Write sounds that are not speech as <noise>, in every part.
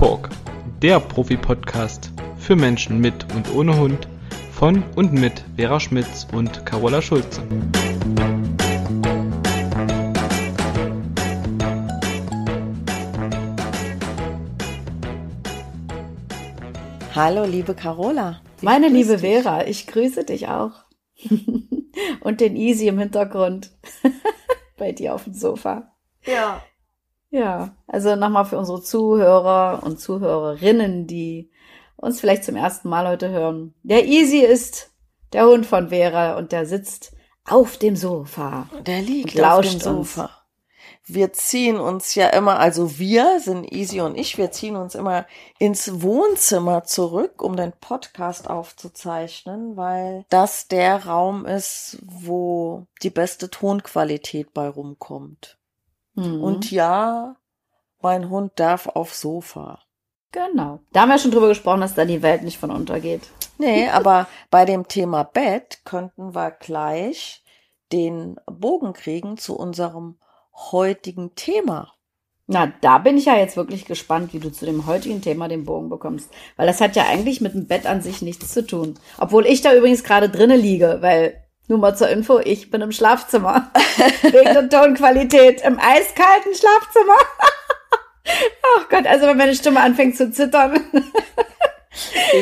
Talk, der Profi-Podcast für Menschen mit und ohne Hund von und mit Vera Schmitz und Carola Schulze. Hallo, liebe Carola. Meine liebe dich. Vera, ich grüße dich auch. <laughs> und den Easy im Hintergrund <laughs> bei dir auf dem Sofa. Ja. Ja, also nochmal für unsere Zuhörer und Zuhörerinnen, die uns vielleicht zum ersten Mal heute hören. Der Easy ist der Hund von Vera und der sitzt auf dem Sofa. Der liegt auf dem Sofa. Uns. Wir ziehen uns ja immer, also wir sind Easy und ich, wir ziehen uns immer ins Wohnzimmer zurück, um den Podcast aufzuzeichnen, weil das der Raum ist, wo die beste Tonqualität bei rumkommt. Mhm. Und ja, mein Hund darf aufs Sofa. Genau. Da haben wir schon drüber gesprochen, dass da die Welt nicht von untergeht. Nee, <laughs> aber bei dem Thema Bett könnten wir gleich den Bogen kriegen zu unserem heutigen Thema. Na, da bin ich ja jetzt wirklich gespannt, wie du zu dem heutigen Thema den Bogen bekommst. Weil das hat ja eigentlich mit dem Bett an sich nichts zu tun. Obwohl ich da übrigens gerade drinnen liege, weil nur mal zur Info, ich bin im Schlafzimmer. <laughs> Wegen der Tonqualität im eiskalten Schlafzimmer. <laughs> Ach Gott, also wenn meine Stimme anfängt zu zittern.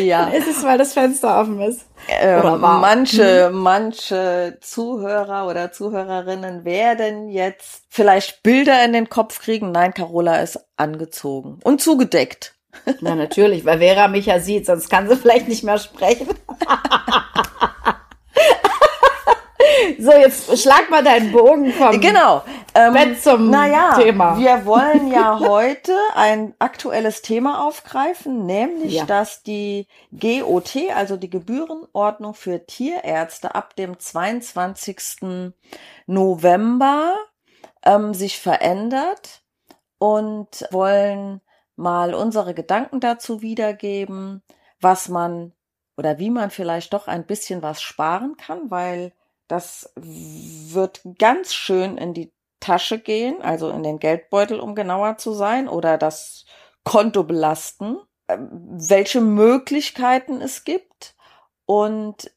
ja. <laughs> Dann ist es, weil das Fenster offen ist. Ähm, manche, hm. manche Zuhörer oder Zuhörerinnen werden jetzt vielleicht Bilder in den Kopf kriegen. Nein, Carola ist angezogen und zugedeckt. Na natürlich, weil Vera mich ja sieht, sonst kann sie vielleicht nicht mehr sprechen. So, jetzt schlag mal deinen Bogen vom genau. Ähm, Bett zum naja, Thema. Wir wollen ja heute ein aktuelles Thema aufgreifen, nämlich, ja. dass die GOT, also die Gebührenordnung für Tierärzte, ab dem 22. November ähm, sich verändert und wollen mal unsere Gedanken dazu wiedergeben, was man oder wie man vielleicht doch ein bisschen was sparen kann, weil das wird ganz schön in die Tasche gehen, also in den Geldbeutel, um genauer zu sein, oder das Konto belasten, ähm, welche Möglichkeiten es gibt. Und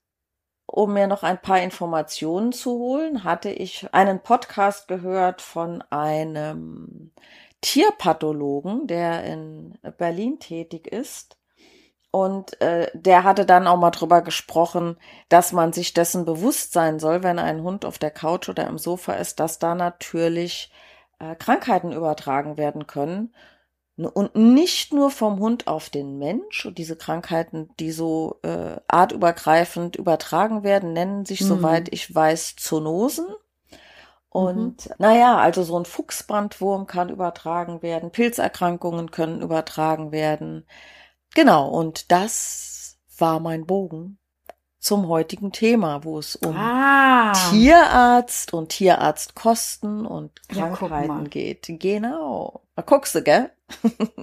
um mir noch ein paar Informationen zu holen, hatte ich einen Podcast gehört von einem Tierpathologen, der in Berlin tätig ist. Und äh, der hatte dann auch mal drüber gesprochen, dass man sich dessen bewusst sein soll, wenn ein Hund auf der Couch oder im Sofa ist, dass da natürlich äh, Krankheiten übertragen werden können. Und nicht nur vom Hund auf den Mensch. Und diese Krankheiten, die so äh, artübergreifend übertragen werden, nennen sich, mhm. soweit ich weiß, Zoonosen. Und mhm. naja, also so ein Fuchsbrandwurm kann übertragen werden, Pilzerkrankungen können übertragen werden. Genau, und das war mein Bogen zum heutigen Thema, wo es um ah. Tierarzt und Tierarztkosten und Krankheiten ja, geht. Genau. Da guckst du, gell?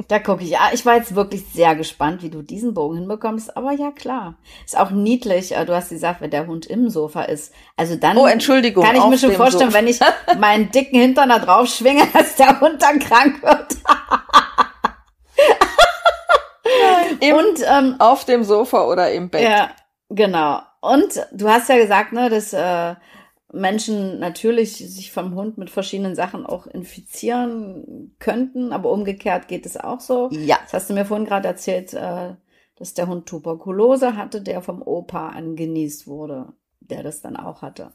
da gucke ich. Ja, ich war jetzt wirklich sehr gespannt, wie du diesen Bogen hinbekommst. Aber ja, klar. Ist auch niedlich. Äh, du hast gesagt, wenn der Hund im Sofa ist. Also dann oh, Entschuldigung, kann ich mir schon vorstellen, Sofa. wenn ich meinen dicken Hintern da drauf schwinge, <laughs> dass der Hund dann krank wird. <laughs> Im, und ähm, auf dem Sofa oder im Bett. Ja, genau. Und du hast ja gesagt, ne, dass äh, Menschen natürlich sich vom Hund mit verschiedenen Sachen auch infizieren könnten, aber umgekehrt geht es auch so. Ja. Das hast du mir vorhin gerade erzählt, äh, dass der Hund Tuberkulose hatte, der vom Opa angenießt wurde, der das dann auch hatte.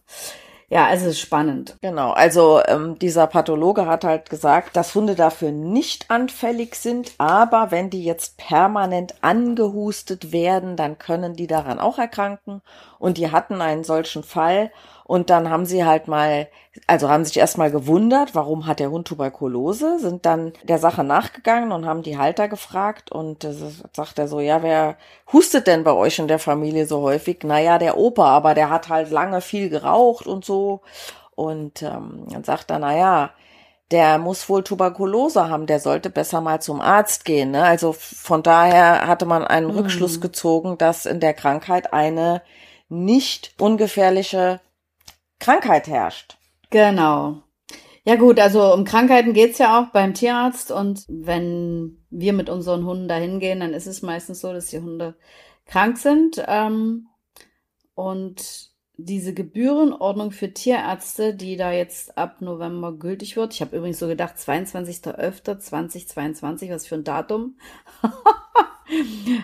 Ja, es ist spannend. Genau, also ähm, dieser Pathologe hat halt gesagt, dass Hunde dafür nicht anfällig sind, aber wenn die jetzt permanent angehustet werden, dann können die daran auch erkranken. Und die hatten einen solchen Fall und dann haben sie halt mal, also haben sich erstmal gewundert, warum hat der Hund Tuberkulose, sind dann der Sache nachgegangen und haben die Halter gefragt und sagt er so, ja, wer hustet denn bei euch in der Familie so häufig? Naja, der Opa, aber der hat halt lange viel geraucht und so. Und ähm, dann sagt er, naja, der muss wohl Tuberkulose haben, der sollte besser mal zum Arzt gehen. Ne? Also von daher hatte man einen mhm. Rückschluss gezogen, dass in der Krankheit eine nicht ungefährliche Krankheit herrscht. Genau. Ja gut, also um Krankheiten geht's ja auch beim Tierarzt und wenn wir mit unseren Hunden dahin gehen, dann ist es meistens so, dass die Hunde krank sind. Ähm, und diese Gebührenordnung für Tierärzte, die da jetzt ab November gültig wird. Ich habe übrigens so gedacht, 22.11.2022, was für ein Datum. <laughs>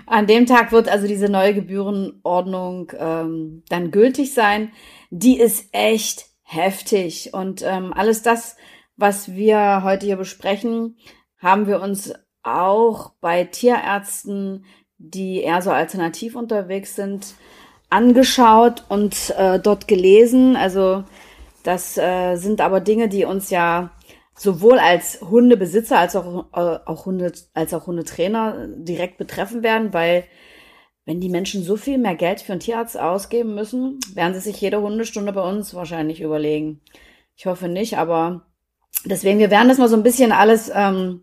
An dem Tag wird also diese neue Gebührenordnung ähm, dann gültig sein. Die ist echt heftig. Und ähm, alles das, was wir heute hier besprechen, haben wir uns auch bei Tierärzten, die eher so alternativ unterwegs sind, angeschaut und äh, dort gelesen. Also das äh, sind aber Dinge, die uns ja sowohl als Hundebesitzer als auch, äh, auch Hunde, als auch Hundetrainer direkt betreffen werden, weil wenn die Menschen so viel mehr Geld für einen Tierarzt ausgeben müssen, werden sie sich jede Hundestunde bei uns wahrscheinlich überlegen. Ich hoffe nicht, aber deswegen, wir werden das mal so ein bisschen alles ähm,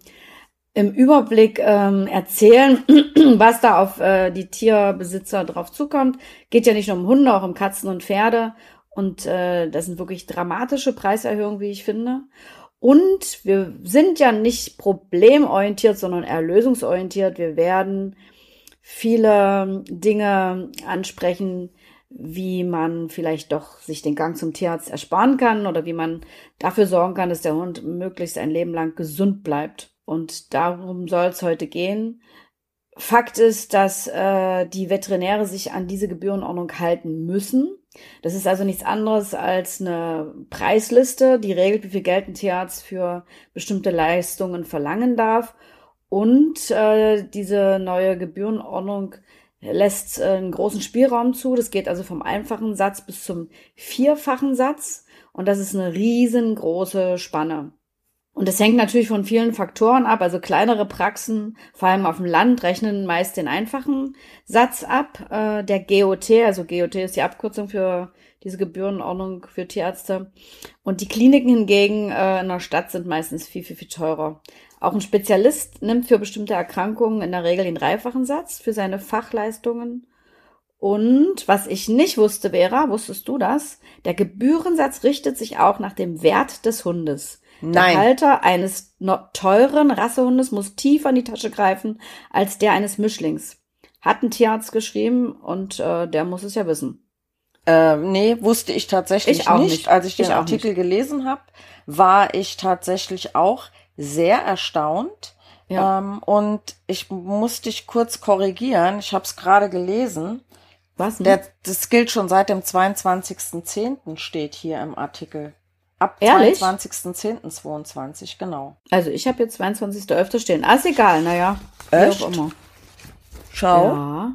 im Überblick ähm, erzählen, <clears throat> was da auf äh, die Tierbesitzer drauf zukommt. Geht ja nicht nur um Hunde, auch um Katzen und Pferde. Und äh, das sind wirklich dramatische Preiserhöhungen, wie ich finde. Und wir sind ja nicht problemorientiert, sondern erlösungsorientiert. Wir werden viele Dinge ansprechen, wie man vielleicht doch sich den Gang zum Tierarzt ersparen kann oder wie man dafür sorgen kann, dass der Hund möglichst ein Leben lang gesund bleibt. Und darum soll es heute gehen. Fakt ist, dass äh, die Veterinäre sich an diese Gebührenordnung halten müssen. Das ist also nichts anderes als eine Preisliste, die regelt, wie viel Geld ein Tierarzt für bestimmte Leistungen verlangen darf. Und äh, diese neue Gebührenordnung lässt äh, einen großen Spielraum zu. Das geht also vom einfachen Satz bis zum vierfachen Satz. Und das ist eine riesengroße Spanne. Und das hängt natürlich von vielen Faktoren ab. Also kleinere Praxen, vor allem auf dem Land, rechnen meist den einfachen Satz ab. Äh, der GOT, also GOT ist die Abkürzung für diese Gebührenordnung für Tierärzte. Und die Kliniken hingegen äh, in der Stadt sind meistens viel, viel, viel teurer. Auch ein Spezialist nimmt für bestimmte Erkrankungen in der Regel den dreifachen Satz für seine Fachleistungen. Und was ich nicht wusste, Vera, wusstest du das? Der Gebührensatz richtet sich auch nach dem Wert des Hundes. Nein. Der Halter eines teuren Rassehundes muss tiefer in die Tasche greifen als der eines Mischlings. Hat ein Tierarzt geschrieben und äh, der muss es ja wissen. Äh, nee, wusste ich tatsächlich ich nicht. nicht. Als ich den ich Artikel gelesen habe, war ich tatsächlich auch sehr erstaunt. Ja. Ähm, und ich muss dich kurz korrigieren. Ich habe es gerade gelesen. Was? Der, das gilt schon seit dem 22.10. steht hier im Artikel. Ab 22.10.22, genau. Also ich habe jetzt 22.11. stehen. Ah, ist egal, naja. Echt? Wie auch immer. Schau. Ja,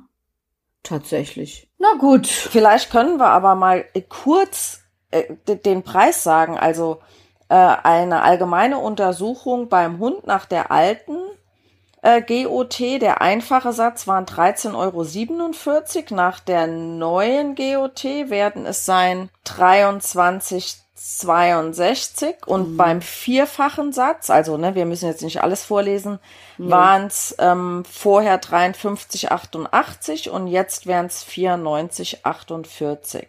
tatsächlich. Na gut. Vielleicht können wir aber mal kurz äh, den Preis sagen. Also äh, eine allgemeine Untersuchung beim Hund nach der alten äh, GOT, der einfache Satz waren 13,47 Euro. Nach der neuen GOT werden es sein 23 62 und mhm. beim vierfachen Satz, also ne, wir müssen jetzt nicht alles vorlesen, mhm. waren es ähm, vorher 53,88 und jetzt wären es 94,48.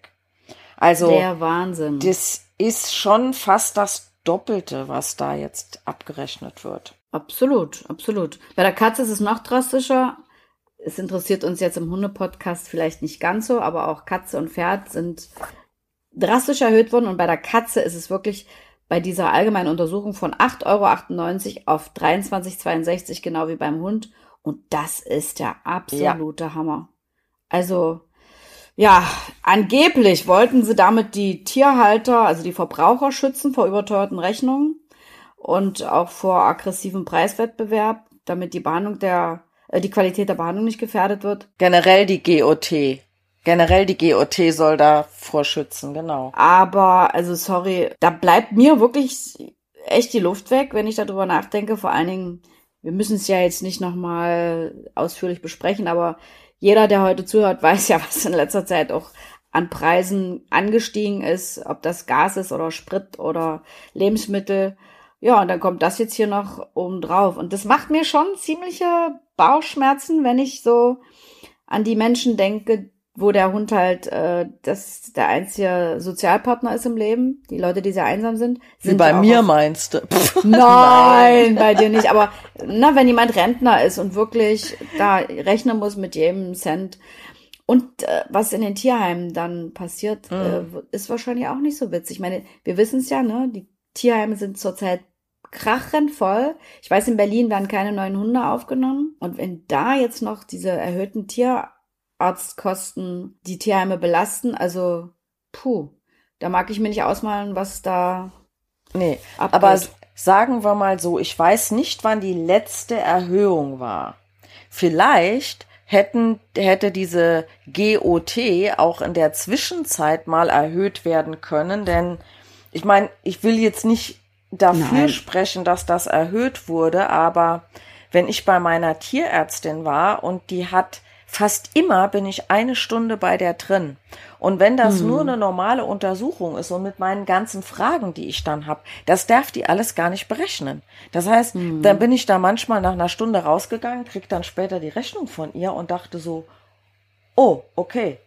Also der Wahnsinn. Das ist schon fast das Doppelte, was da jetzt abgerechnet wird. Absolut, absolut. Bei der Katze ist es noch drastischer. Es interessiert uns jetzt im Hunde-Podcast vielleicht nicht ganz so, aber auch Katze und Pferd sind drastisch erhöht worden und bei der Katze ist es wirklich bei dieser allgemeinen Untersuchung von 8,98 Euro auf 23,62 genau wie beim Hund. Und das ist der absolute ja. Hammer. Also, ja, angeblich wollten sie damit die Tierhalter, also die Verbraucher schützen vor überteuerten Rechnungen und auch vor aggressivem Preiswettbewerb, damit die Behandlung der, äh, die Qualität der Behandlung nicht gefährdet wird. Generell die GOT. Generell die GOT soll da vorschützen, genau. Aber, also sorry, da bleibt mir wirklich echt die Luft weg, wenn ich darüber nachdenke. Vor allen Dingen, wir müssen es ja jetzt nicht nochmal ausführlich besprechen, aber jeder, der heute zuhört, <laughs> weiß ja, was in letzter Zeit auch an Preisen angestiegen ist, ob das Gas ist oder Sprit oder Lebensmittel. Ja, und dann kommt das jetzt hier noch oben drauf. Und das macht mir schon ziemliche Bauchschmerzen, wenn ich so an die Menschen denke, wo der Hund halt äh, das der einzige Sozialpartner ist im Leben. Die Leute, die sehr einsam sind. sind Wie bei mir auf, meinst du? <laughs> Nein, bei dir nicht. Aber <laughs> na, wenn jemand Rentner ist und wirklich da rechnen muss mit jedem Cent. Und äh, was in den Tierheimen dann passiert, mhm. äh, ist wahrscheinlich auch nicht so witzig. Ich meine, wir wissen es ja, ne? Die Tierheime sind zurzeit krachend voll. Ich weiß, in Berlin werden keine neuen Hunde aufgenommen. Und wenn da jetzt noch diese erhöhten Tierarztkosten die Tierheime belasten, also puh, da mag ich mir nicht ausmalen, was da. Nee, abgeht. aber sagen wir mal so, ich weiß nicht, wann die letzte Erhöhung war. Vielleicht hätten, hätte diese GOT auch in der Zwischenzeit mal erhöht werden können, denn ich meine, ich will jetzt nicht dafür Nein. sprechen, dass das erhöht wurde, aber wenn ich bei meiner Tierärztin war und die hat fast immer bin ich eine Stunde bei der drin. Und wenn das hm. nur eine normale Untersuchung ist und mit meinen ganzen Fragen, die ich dann habe, das darf die alles gar nicht berechnen. Das heißt, hm. dann bin ich da manchmal nach einer Stunde rausgegangen, krieg dann später die Rechnung von ihr und dachte so, oh, okay.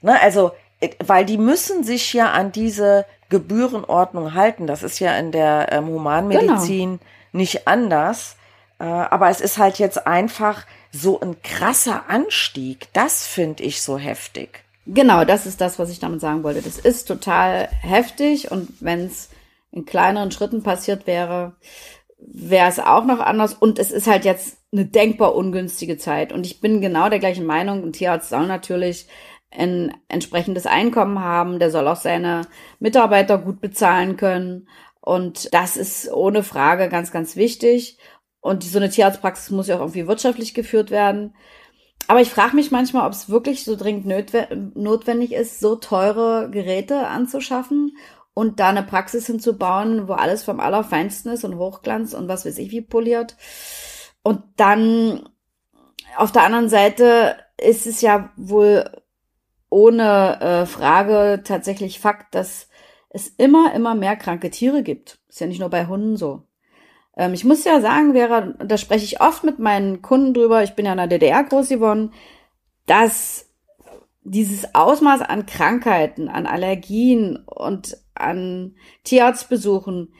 Ne, also, äh, weil die müssen sich ja an diese Gebührenordnung halten. Das ist ja in der ähm, Humanmedizin genau. nicht anders. Äh, aber es ist halt jetzt einfach so ein krasser Anstieg. Das finde ich so heftig. Genau, das ist das, was ich damit sagen wollte. Das ist total heftig und wenn es in kleineren Schritten passiert wäre, wäre es auch noch anders. Und es ist halt jetzt eine denkbar ungünstige Zeit. Und ich bin genau der gleichen Meinung. Ein Tierarzt soll natürlich ein entsprechendes Einkommen haben, der soll auch seine Mitarbeiter gut bezahlen können. Und das ist ohne Frage ganz, ganz wichtig. Und so eine Tierarztpraxis muss ja auch irgendwie wirtschaftlich geführt werden. Aber ich frage mich manchmal, ob es wirklich so dringend notwendig ist, so teure Geräte anzuschaffen und da eine Praxis hinzubauen, wo alles vom Allerfeinsten ist und Hochglanz und was weiß ich wie poliert. Und dann auf der anderen Seite ist es ja wohl ohne äh, Frage tatsächlich Fakt, dass es immer, immer mehr kranke Tiere gibt. Ist ja nicht nur bei Hunden so. Ähm, ich muss ja sagen, Vera, da spreche ich oft mit meinen Kunden drüber, ich bin ja in der DDR groß geworden, dass dieses Ausmaß an Krankheiten, an Allergien und an Tierarztbesuchen,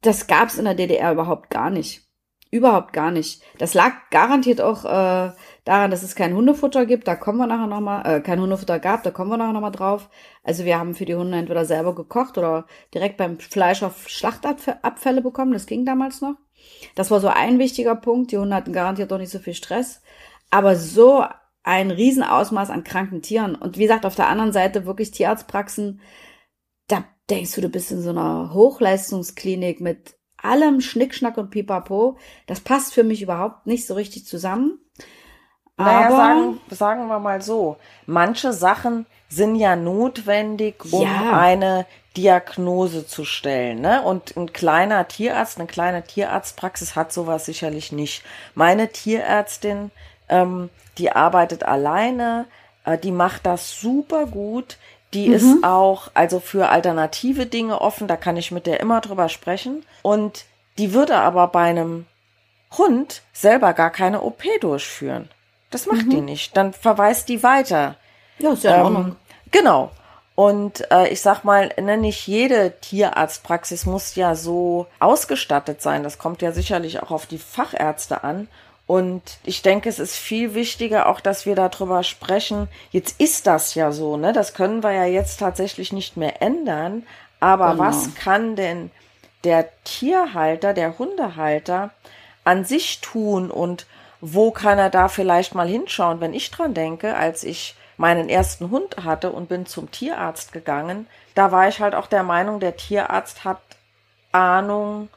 das gab es in der DDR überhaupt gar nicht. Überhaupt gar nicht. Das lag garantiert auch äh, daran, dass es kein Hundefutter gibt. Da kommen wir nachher nochmal, äh, kein Hundefutter gab, da kommen wir nachher nochmal drauf. Also wir haben für die Hunde entweder selber gekocht oder direkt beim Fleisch auf Schlachtabfälle bekommen. Das ging damals noch. Das war so ein wichtiger Punkt. Die Hunde hatten garantiert doch nicht so viel Stress. Aber so ein Riesenausmaß an kranken Tieren. Und wie gesagt, auf der anderen Seite wirklich Tierarztpraxen, da denkst du, du bist in so einer Hochleistungsklinik mit allem Schnickschnack und Pipapo. Das passt für mich überhaupt nicht so richtig zusammen. Naja, Aber, sagen, sagen wir mal so, manche Sachen sind ja notwendig, um ja. eine Diagnose zu stellen. Ne? Und ein kleiner Tierarzt, eine kleine Tierarztpraxis hat sowas sicherlich nicht. Meine Tierärztin, ähm, die arbeitet alleine, äh, die macht das super gut. Die mhm. ist auch also für alternative Dinge offen, da kann ich mit der immer drüber sprechen. Und die würde aber bei einem Hund selber gar keine OP durchführen. Das macht mhm. die nicht. Dann verweist die weiter. Ja, ist ja in ähm, Ordnung. Genau. Und äh, ich sag mal, ne, nicht jede Tierarztpraxis muss ja so ausgestattet sein. Das kommt ja sicherlich auch auf die Fachärzte an. Und ich denke, es ist viel wichtiger auch, dass wir darüber sprechen. Jetzt ist das ja so, ne? Das können wir ja jetzt tatsächlich nicht mehr ändern. Aber genau. was kann denn der Tierhalter, der Hundehalter an sich tun und wo kann er da vielleicht mal hinschauen, wenn ich dran denke, als ich meinen ersten Hund hatte und bin zum Tierarzt gegangen, da war ich halt auch der Meinung, der Tierarzt hat Ahnung,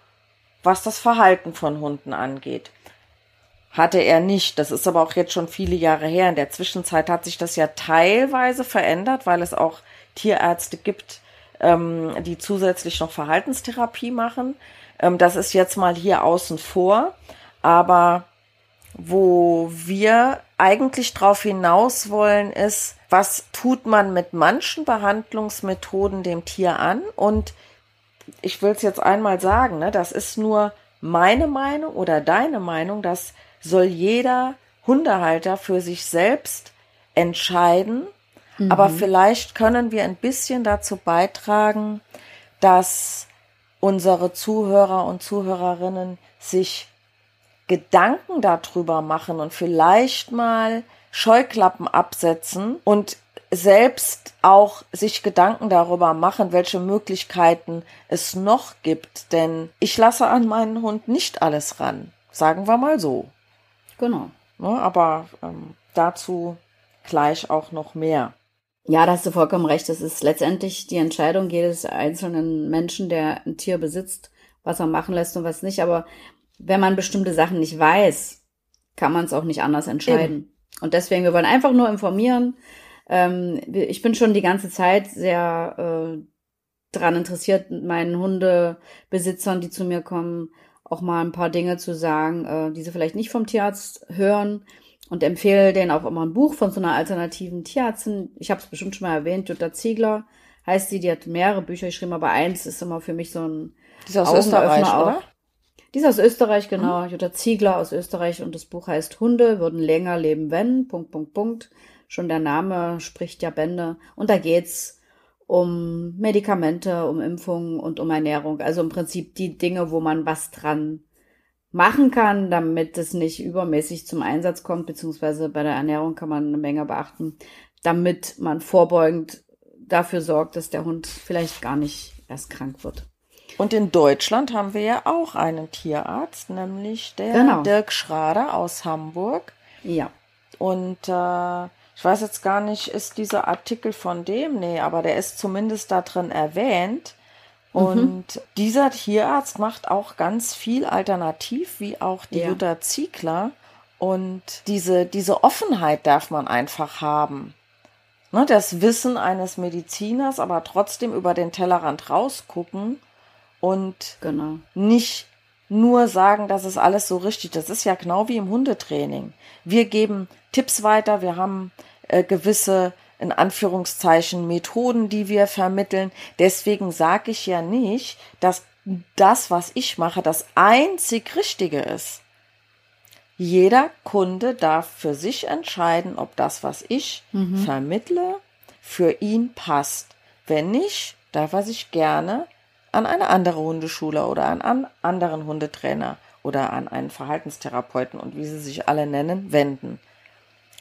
was das Verhalten von Hunden angeht. Hatte er nicht. Das ist aber auch jetzt schon viele Jahre her. In der Zwischenzeit hat sich das ja teilweise verändert, weil es auch Tierärzte gibt, ähm, die zusätzlich noch Verhaltenstherapie machen. Ähm, das ist jetzt mal hier außen vor. Aber wo wir eigentlich drauf hinaus wollen, ist, was tut man mit manchen Behandlungsmethoden dem Tier an? Und ich will es jetzt einmal sagen, ne, das ist nur meine Meinung oder deine Meinung, das soll jeder Hundehalter für sich selbst entscheiden. Mhm. Aber vielleicht können wir ein bisschen dazu beitragen, dass unsere Zuhörer und Zuhörerinnen sich Gedanken darüber machen und vielleicht mal Scheuklappen absetzen und selbst auch sich Gedanken darüber machen, welche Möglichkeiten es noch gibt. Denn ich lasse an meinen Hund nicht alles ran. Sagen wir mal so. Genau. Ne, aber ähm, dazu gleich auch noch mehr. Ja, da hast du vollkommen recht. Es ist letztendlich die Entscheidung jedes einzelnen Menschen, der ein Tier besitzt, was er machen lässt und was nicht. Aber wenn man bestimmte Sachen nicht weiß, kann man es auch nicht anders entscheiden. Eben. Und deswegen, wir wollen einfach nur informieren. Ähm, ich bin schon die ganze Zeit sehr äh, daran interessiert, meinen Hundebesitzern, die zu mir kommen, auch mal ein paar Dinge zu sagen, äh, die sie vielleicht nicht vom Tierarzt hören und empfehle denen auch immer ein Buch von so einer alternativen Tierärztin. Ich habe es bestimmt schon mal erwähnt, Jutta Ziegler heißt sie, die hat mehrere Bücher geschrieben, aber eins ist immer für mich so ein Österreich, auch. oder? Die ist aus Österreich, genau. Mhm. Jutta Ziegler aus Österreich und das Buch heißt Hunde würden länger leben, wenn, Punkt, Punkt, Punkt. Schon der Name spricht ja Bände. Und da geht's um Medikamente, um Impfungen und um Ernährung. Also im Prinzip die Dinge, wo man was dran machen kann, damit es nicht übermäßig zum Einsatz kommt, beziehungsweise bei der Ernährung kann man eine Menge beachten, damit man vorbeugend dafür sorgt, dass der Hund vielleicht gar nicht erst krank wird. Und in Deutschland haben wir ja auch einen Tierarzt, nämlich der genau. Dirk Schrader aus Hamburg. Ja. Und äh, ich weiß jetzt gar nicht, ist dieser Artikel von dem? Nee, aber der ist zumindest da drin erwähnt. Mhm. Und mhm. dieser Tierarzt macht auch ganz viel alternativ, wie auch die ja. Jutta Ziegler. Und diese, diese Offenheit darf man einfach haben. Ne, das Wissen eines Mediziners, aber trotzdem über den Tellerrand rausgucken und genau. nicht nur sagen, das ist alles so richtig. Das ist ja genau wie im Hundetraining. Wir geben Tipps weiter, wir haben äh, gewisse in Anführungszeichen Methoden, die wir vermitteln. Deswegen sage ich ja nicht, dass das, was ich mache, das einzig Richtige ist. Jeder Kunde darf für sich entscheiden, ob das, was ich mhm. vermittle, für ihn passt. Wenn nicht, darf er sich gerne an eine andere Hundeschule oder an einen anderen Hundetrainer oder an einen Verhaltenstherapeuten und wie sie sich alle nennen, wenden.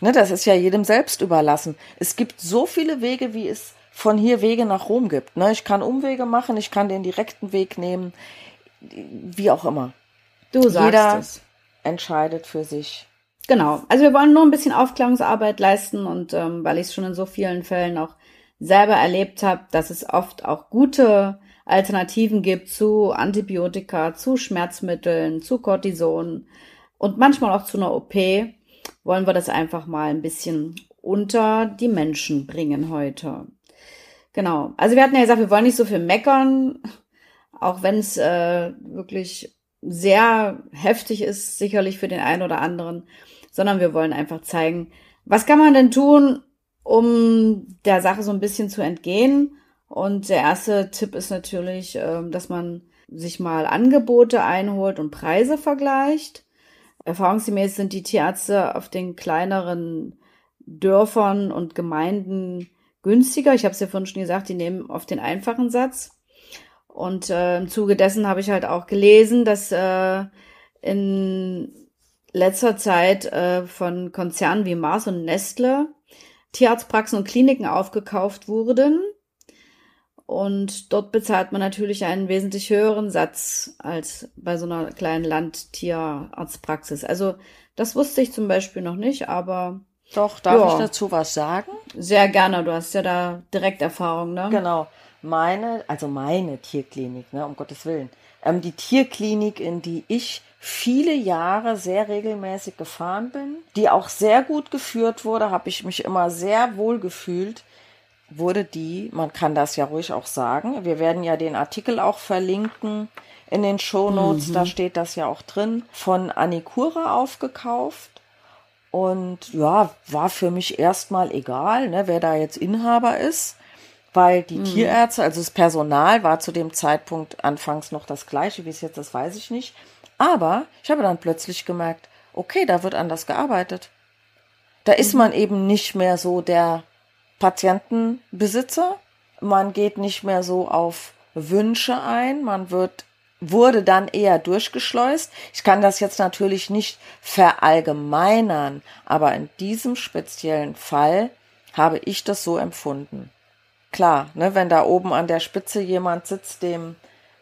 Ne, das ist ja jedem selbst überlassen. Es gibt so viele Wege, wie es von hier Wege nach Rom gibt. Ne, ich kann Umwege machen, ich kann den direkten Weg nehmen, wie auch immer. Du sagst Jeder es. entscheidet für sich. Genau. Also wir wollen nur ein bisschen Aufklärungsarbeit leisten und ähm, weil ich es schon in so vielen Fällen auch selber erlebt habe, dass es oft auch gute Alternativen gibt zu Antibiotika, zu Schmerzmitteln, zu Cortison und manchmal auch zu einer OP, wollen wir das einfach mal ein bisschen unter die Menschen bringen heute. Genau. Also wir hatten ja gesagt, wir wollen nicht so viel meckern, auch wenn es äh, wirklich sehr heftig ist, sicherlich für den einen oder anderen, sondern wir wollen einfach zeigen, was kann man denn tun, um der Sache so ein bisschen zu entgehen und der erste Tipp ist natürlich, ähm, dass man sich mal Angebote einholt und Preise vergleicht. Erfahrungsgemäß sind die Tierärzte auf den kleineren Dörfern und Gemeinden günstiger. Ich habe es ja vorhin schon gesagt, die nehmen oft den einfachen Satz. Und äh, im Zuge dessen habe ich halt auch gelesen, dass äh, in letzter Zeit äh, von Konzernen wie Mars und Nestle Tierarztpraxen und Kliniken aufgekauft wurden und dort bezahlt man natürlich einen wesentlich höheren Satz als bei so einer kleinen Landtierarztpraxis. Also das wusste ich zum Beispiel noch nicht, aber. Doch, darf ja, ich dazu was sagen? Sehr gerne, du hast ja da direkt Erfahrung, ne? Genau. Meine, also meine Tierklinik, ne, um Gottes Willen. Ähm, die Tierklinik, in die ich viele Jahre sehr regelmäßig gefahren bin, die auch sehr gut geführt wurde, habe ich mich immer sehr wohl gefühlt wurde die, man kann das ja ruhig auch sagen, wir werden ja den Artikel auch verlinken in den Shownotes, mhm. da steht das ja auch drin, von Anikura aufgekauft. Und ja, war für mich erstmal egal, ne, wer da jetzt Inhaber ist, weil die mhm. Tierärzte, also das Personal war zu dem Zeitpunkt anfangs noch das gleiche, wie es jetzt ist, weiß ich nicht. Aber ich habe dann plötzlich gemerkt, okay, da wird anders gearbeitet. Da ist man eben nicht mehr so der Patientenbesitzer. Man geht nicht mehr so auf Wünsche ein. Man wird wurde dann eher durchgeschleust. Ich kann das jetzt natürlich nicht verallgemeinern, aber in diesem speziellen Fall habe ich das so empfunden. Klar, ne, wenn da oben an der Spitze jemand sitzt, dem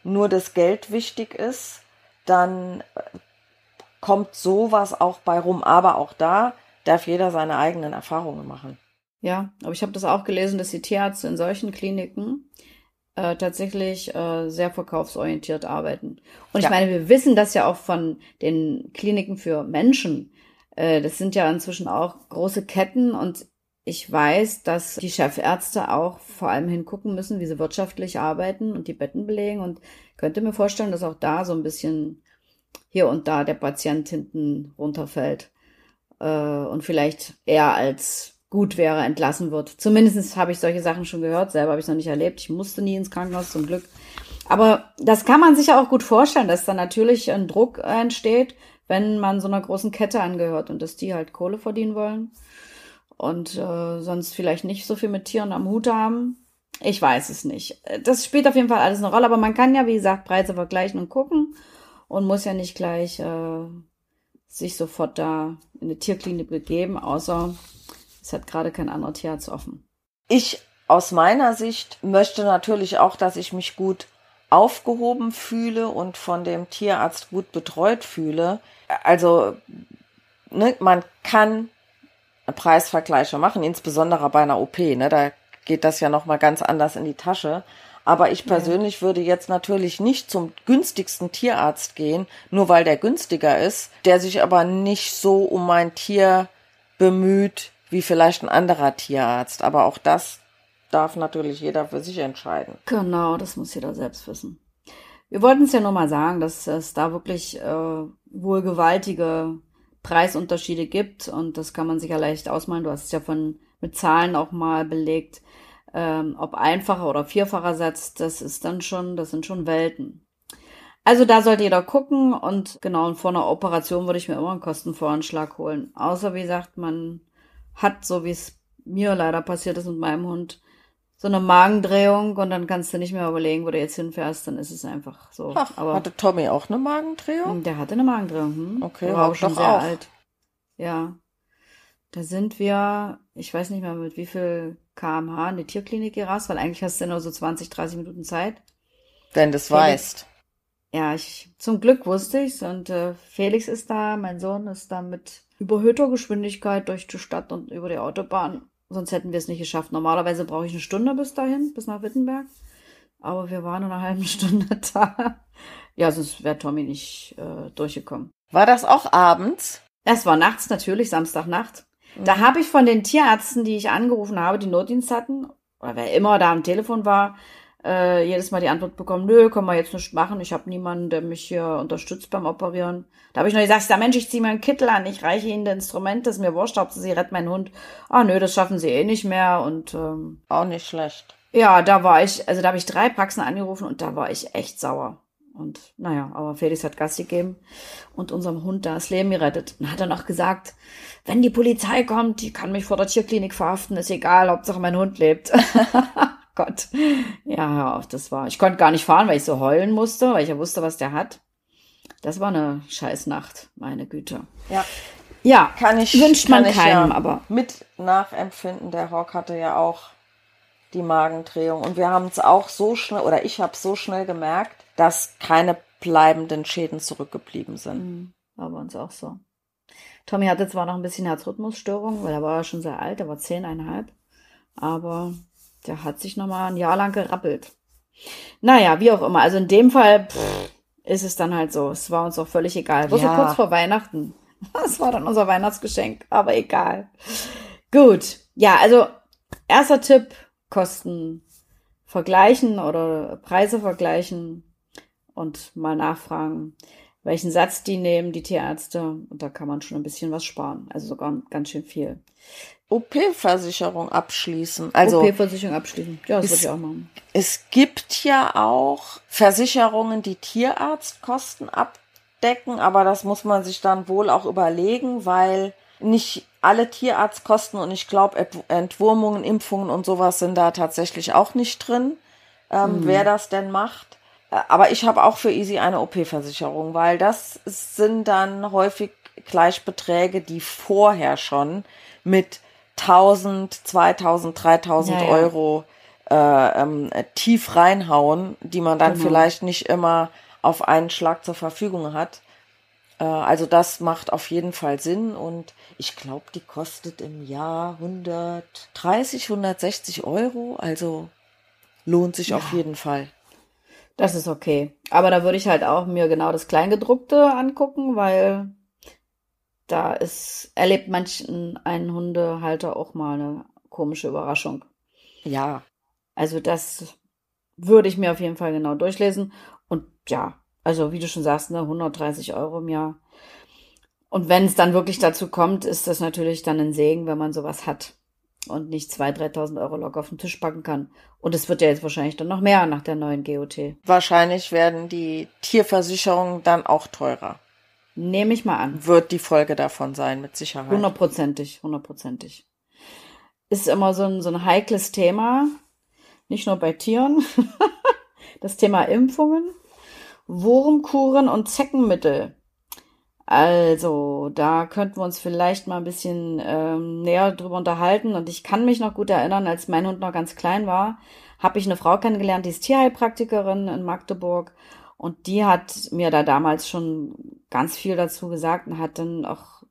nur das Geld wichtig ist, dann äh, kommt sowas auch bei rum. Aber auch da darf jeder seine eigenen Erfahrungen machen. Ja, aber ich habe das auch gelesen, dass die Tierärzte in solchen Kliniken äh, tatsächlich äh, sehr verkaufsorientiert arbeiten. Und ja. ich meine, wir wissen das ja auch von den Kliniken für Menschen. Äh, das sind ja inzwischen auch große Ketten und ich weiß, dass die Chefärzte auch vor allem hingucken müssen, wie sie wirtschaftlich arbeiten und die Betten belegen und könnte mir vorstellen, dass auch da so ein bisschen hier und da der Patient hinten runterfällt äh, und vielleicht eher als gut wäre, entlassen wird. Zumindest habe ich solche Sachen schon gehört. Selber habe ich es noch nicht erlebt. Ich musste nie ins Krankenhaus, zum Glück. Aber das kann man sich ja auch gut vorstellen, dass da natürlich ein Druck entsteht, wenn man so einer großen Kette angehört und dass die halt Kohle verdienen wollen und äh, sonst vielleicht nicht so viel mit Tieren am Hut haben. Ich weiß es nicht. Das spielt auf jeden Fall alles eine Rolle, aber man kann ja, wie gesagt, Preise vergleichen und gucken und muss ja nicht gleich äh, sich sofort da in eine Tierklinik begeben, außer es hat gerade kein anderer Tierarzt offen. Ich aus meiner Sicht möchte natürlich auch, dass ich mich gut aufgehoben fühle und von dem Tierarzt gut betreut fühle. Also ne, man kann Preisvergleiche machen, insbesondere bei einer OP. Ne, da geht das ja noch mal ganz anders in die Tasche. Aber ich persönlich würde jetzt natürlich nicht zum günstigsten Tierarzt gehen, nur weil der günstiger ist, der sich aber nicht so um mein Tier bemüht, wie vielleicht ein anderer Tierarzt. Aber auch das darf natürlich jeder für sich entscheiden. Genau, das muss jeder selbst wissen. Wir wollten es ja nur mal sagen, dass es da wirklich äh, wohl gewaltige Preisunterschiede gibt und das kann man sich ja leicht ausmalen. Du hast es ja von mit Zahlen auch mal belegt. Ähm, ob einfacher oder vierfacher Satz, das ist dann schon, das sind schon Welten. Also da sollte jeder gucken und genau, und vor einer Operation würde ich mir immer einen Kostenvoranschlag holen. Außer wie gesagt, man hat, so wie es mir leider passiert ist mit meinem Hund, so eine Magendrehung und dann kannst du nicht mehr überlegen, wo du jetzt hinfährst, dann ist es einfach so. Ach, Aber hatte Tommy auch eine Magendrehung? Der hatte eine Magendrehung. Hm? Okay, war auch schon sehr auch. alt. Ja. Da sind wir, ich weiß nicht mehr mit wie viel kmh in die Tierklinik gerast, weil eigentlich hast du ja nur so 20, 30 Minuten Zeit. Wenn du es weißt. Ja, ich, zum Glück wusste ich's und äh, Felix ist da, mein Sohn ist da mit überhöhter Geschwindigkeit durch die Stadt und über die Autobahn. Sonst hätten wir es nicht geschafft. Normalerweise brauche ich eine Stunde bis dahin, bis nach Wittenberg. Aber wir waren in einer halben <laughs> Stunde da. Ja, sonst wäre Tommy nicht äh, durchgekommen. War das auch abends? Es war nachts natürlich, Samstagnacht. Mhm. Da habe ich von den Tierärzten, die ich angerufen habe, die Notdienst hatten, oder wer immer da am Telefon war, äh, jedes Mal die Antwort bekommen, nö, können wir jetzt nicht machen, ich habe niemanden, der mich hier unterstützt beim Operieren. Da habe ich noch gesagt, da Mensch, ich ziehe mir einen Kittel an, ich reiche Ihnen das Instrument, das ist mir wurscht, Hauptsache Sie retten meinen Hund. Ah, nö, das schaffen Sie eh nicht mehr und ähm, Auch nicht schlecht. Ja, da war ich, also da habe ich drei Praxen angerufen und da war ich echt sauer. Und naja, aber Felix hat Gas gegeben und unserem Hund da das Leben gerettet. Und hat dann auch gesagt, wenn die Polizei kommt, die kann mich vor der Tierklinik verhaften, ist egal, Hauptsache mein Hund lebt. <laughs> Gott. Ja, hör auf, das war. Ich konnte gar nicht fahren, weil ich so heulen musste, weil ich ja wusste, was der hat. Das war eine Scheißnacht, meine Güte. Ja. Ja, kann ich, wünscht man keinem, ja aber. Mit nachempfinden, der Rock hatte ja auch die Magendrehung. Und wir haben es auch so schnell, oder ich habe so schnell gemerkt, dass keine bleibenden Schäden zurückgeblieben sind. Mhm, war bei uns auch so. Tommy hatte zwar noch ein bisschen Herzrhythmusstörung, weil er war ja schon sehr alt, er war zehneinhalb. Aber der hat sich nochmal ein Jahr lang gerappelt. Naja, wie auch immer. Also in dem Fall pff, ist es dann halt so. Es war uns auch völlig egal. War ja. so kurz vor Weihnachten. <laughs> Das war dann unser Weihnachtsgeschenk, aber egal. Gut. Ja, also erster Tipp, Kosten vergleichen oder Preise vergleichen und mal nachfragen, welchen Satz die nehmen, die Tierärzte. Und da kann man schon ein bisschen was sparen. Also sogar ganz schön viel. OP-Versicherung abschließen. Also OP-Versicherung abschließen. Ja, das würde ich auch machen. Es gibt ja auch Versicherungen, die Tierarztkosten abdecken, aber das muss man sich dann wohl auch überlegen, weil nicht alle Tierarztkosten und ich glaube Entwurmungen, Impfungen und sowas sind da tatsächlich auch nicht drin, ähm, mhm. wer das denn macht. Aber ich habe auch für Easy eine OP-Versicherung, weil das sind dann häufig Gleichbeträge, die vorher schon mit 1000, 2000, 3000 ja, ja. Euro äh, ähm, tief reinhauen, die man dann genau. vielleicht nicht immer auf einen Schlag zur Verfügung hat. Äh, also das macht auf jeden Fall Sinn und ich glaube, die kostet im Jahr 130, 160 Euro. Also lohnt sich ja. auf jeden Fall. Das ist okay. Aber da würde ich halt auch mir genau das Kleingedruckte angucken, weil da ist, erlebt manchen ein Hundehalter auch mal eine komische Überraschung. Ja. Also das würde ich mir auf jeden Fall genau durchlesen. Und ja, also wie du schon sagst, ne, 130 Euro im Jahr. Und wenn es dann wirklich dazu kommt, ist das natürlich dann ein Segen, wenn man sowas hat und nicht 2.000, 3.000 Euro locker auf den Tisch packen kann. Und es wird ja jetzt wahrscheinlich dann noch mehr nach der neuen GOT. Wahrscheinlich werden die Tierversicherungen dann auch teurer. Nehme ich mal an. Wird die Folge davon sein, mit Sicherheit. Hundertprozentig, hundertprozentig. Ist immer so ein, so ein heikles Thema. Nicht nur bei Tieren. <laughs> das Thema Impfungen, Wurmkuren und Zeckenmittel. Also, da könnten wir uns vielleicht mal ein bisschen ähm, näher drüber unterhalten. Und ich kann mich noch gut erinnern, als mein Hund noch ganz klein war, habe ich eine Frau kennengelernt, die ist Tierheilpraktikerin in Magdeburg. Und die hat mir da damals schon ganz viel dazu gesagt und hat dann auch,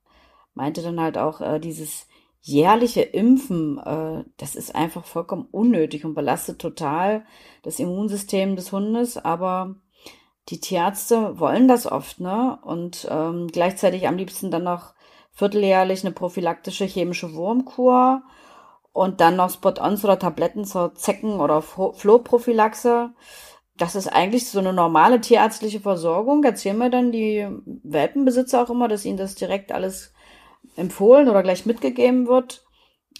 meinte dann halt auch, äh, dieses jährliche Impfen, äh, das ist einfach vollkommen unnötig und belastet total das Immunsystem des Hundes, aber die Tierärzte wollen das oft, ne? Und ähm, gleichzeitig am liebsten dann noch vierteljährlich eine prophylaktische chemische Wurmkur und dann noch Spot-ons oder Tabletten zur Zecken- oder Flohprophylaxe das ist eigentlich so eine normale tierärztliche Versorgung. Erzählen mir dann die Welpenbesitzer auch immer, dass ihnen das direkt alles empfohlen oder gleich mitgegeben wird.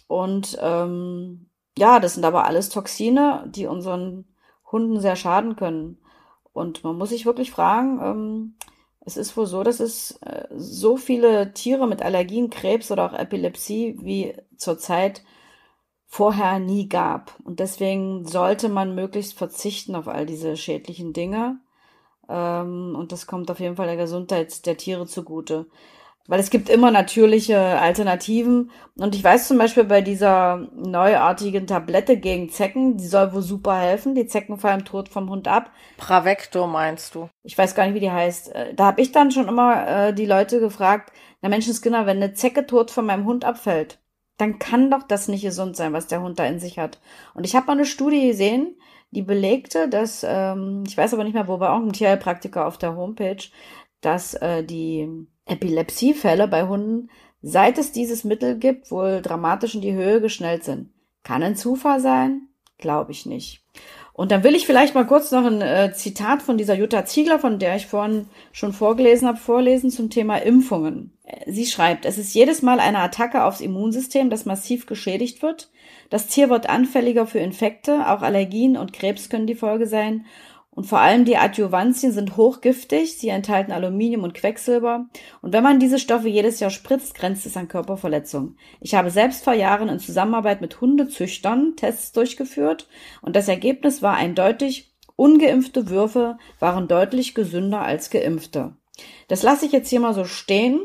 Und ähm, ja, das sind aber alles Toxine, die unseren Hunden sehr schaden können. Und man muss sich wirklich fragen, ähm, es ist wohl so, dass es äh, so viele Tiere mit Allergien, Krebs oder auch Epilepsie wie zurzeit vorher nie gab. Und deswegen sollte man möglichst verzichten auf all diese schädlichen Dinge. Ähm, und das kommt auf jeden Fall der Gesundheit der Tiere zugute. Weil es gibt immer natürliche Alternativen. Und ich weiß zum Beispiel bei dieser neuartigen Tablette gegen Zecken, die soll wohl super helfen. Die Zecken fallen tot vom Hund ab. Pravecto meinst du? Ich weiß gar nicht, wie die heißt. Äh, da habe ich dann schon immer äh, die Leute gefragt, na Menschenskinder, wenn eine Zecke tot von meinem Hund abfällt, dann kann doch das nicht gesund sein, was der Hund da in sich hat. Und ich habe mal eine Studie gesehen, die belegte, dass, ähm, ich weiß aber nicht mehr, wo, bei irgendeinem Tierheilpraktiker auf der Homepage, dass äh, die Epilepsiefälle bei Hunden, seit es dieses Mittel gibt, wohl dramatisch in die Höhe geschnellt sind. Kann ein Zufall sein? Glaube ich nicht. Und dann will ich vielleicht mal kurz noch ein äh, Zitat von dieser Jutta Ziegler, von der ich vorhin schon vorgelesen habe, vorlesen zum Thema Impfungen. Sie schreibt, es ist jedes Mal eine Attacke aufs Immunsystem, das massiv geschädigt wird. Das Tier wird anfälliger für Infekte, auch Allergien und Krebs können die Folge sein. Und vor allem die Adjuvantien sind hochgiftig, sie enthalten Aluminium und Quecksilber. Und wenn man diese Stoffe jedes Jahr spritzt, grenzt es an Körperverletzungen. Ich habe selbst vor Jahren in Zusammenarbeit mit Hundezüchtern Tests durchgeführt und das Ergebnis war eindeutig, ungeimpfte Würfe waren deutlich gesünder als geimpfte. Das lasse ich jetzt hier mal so stehen.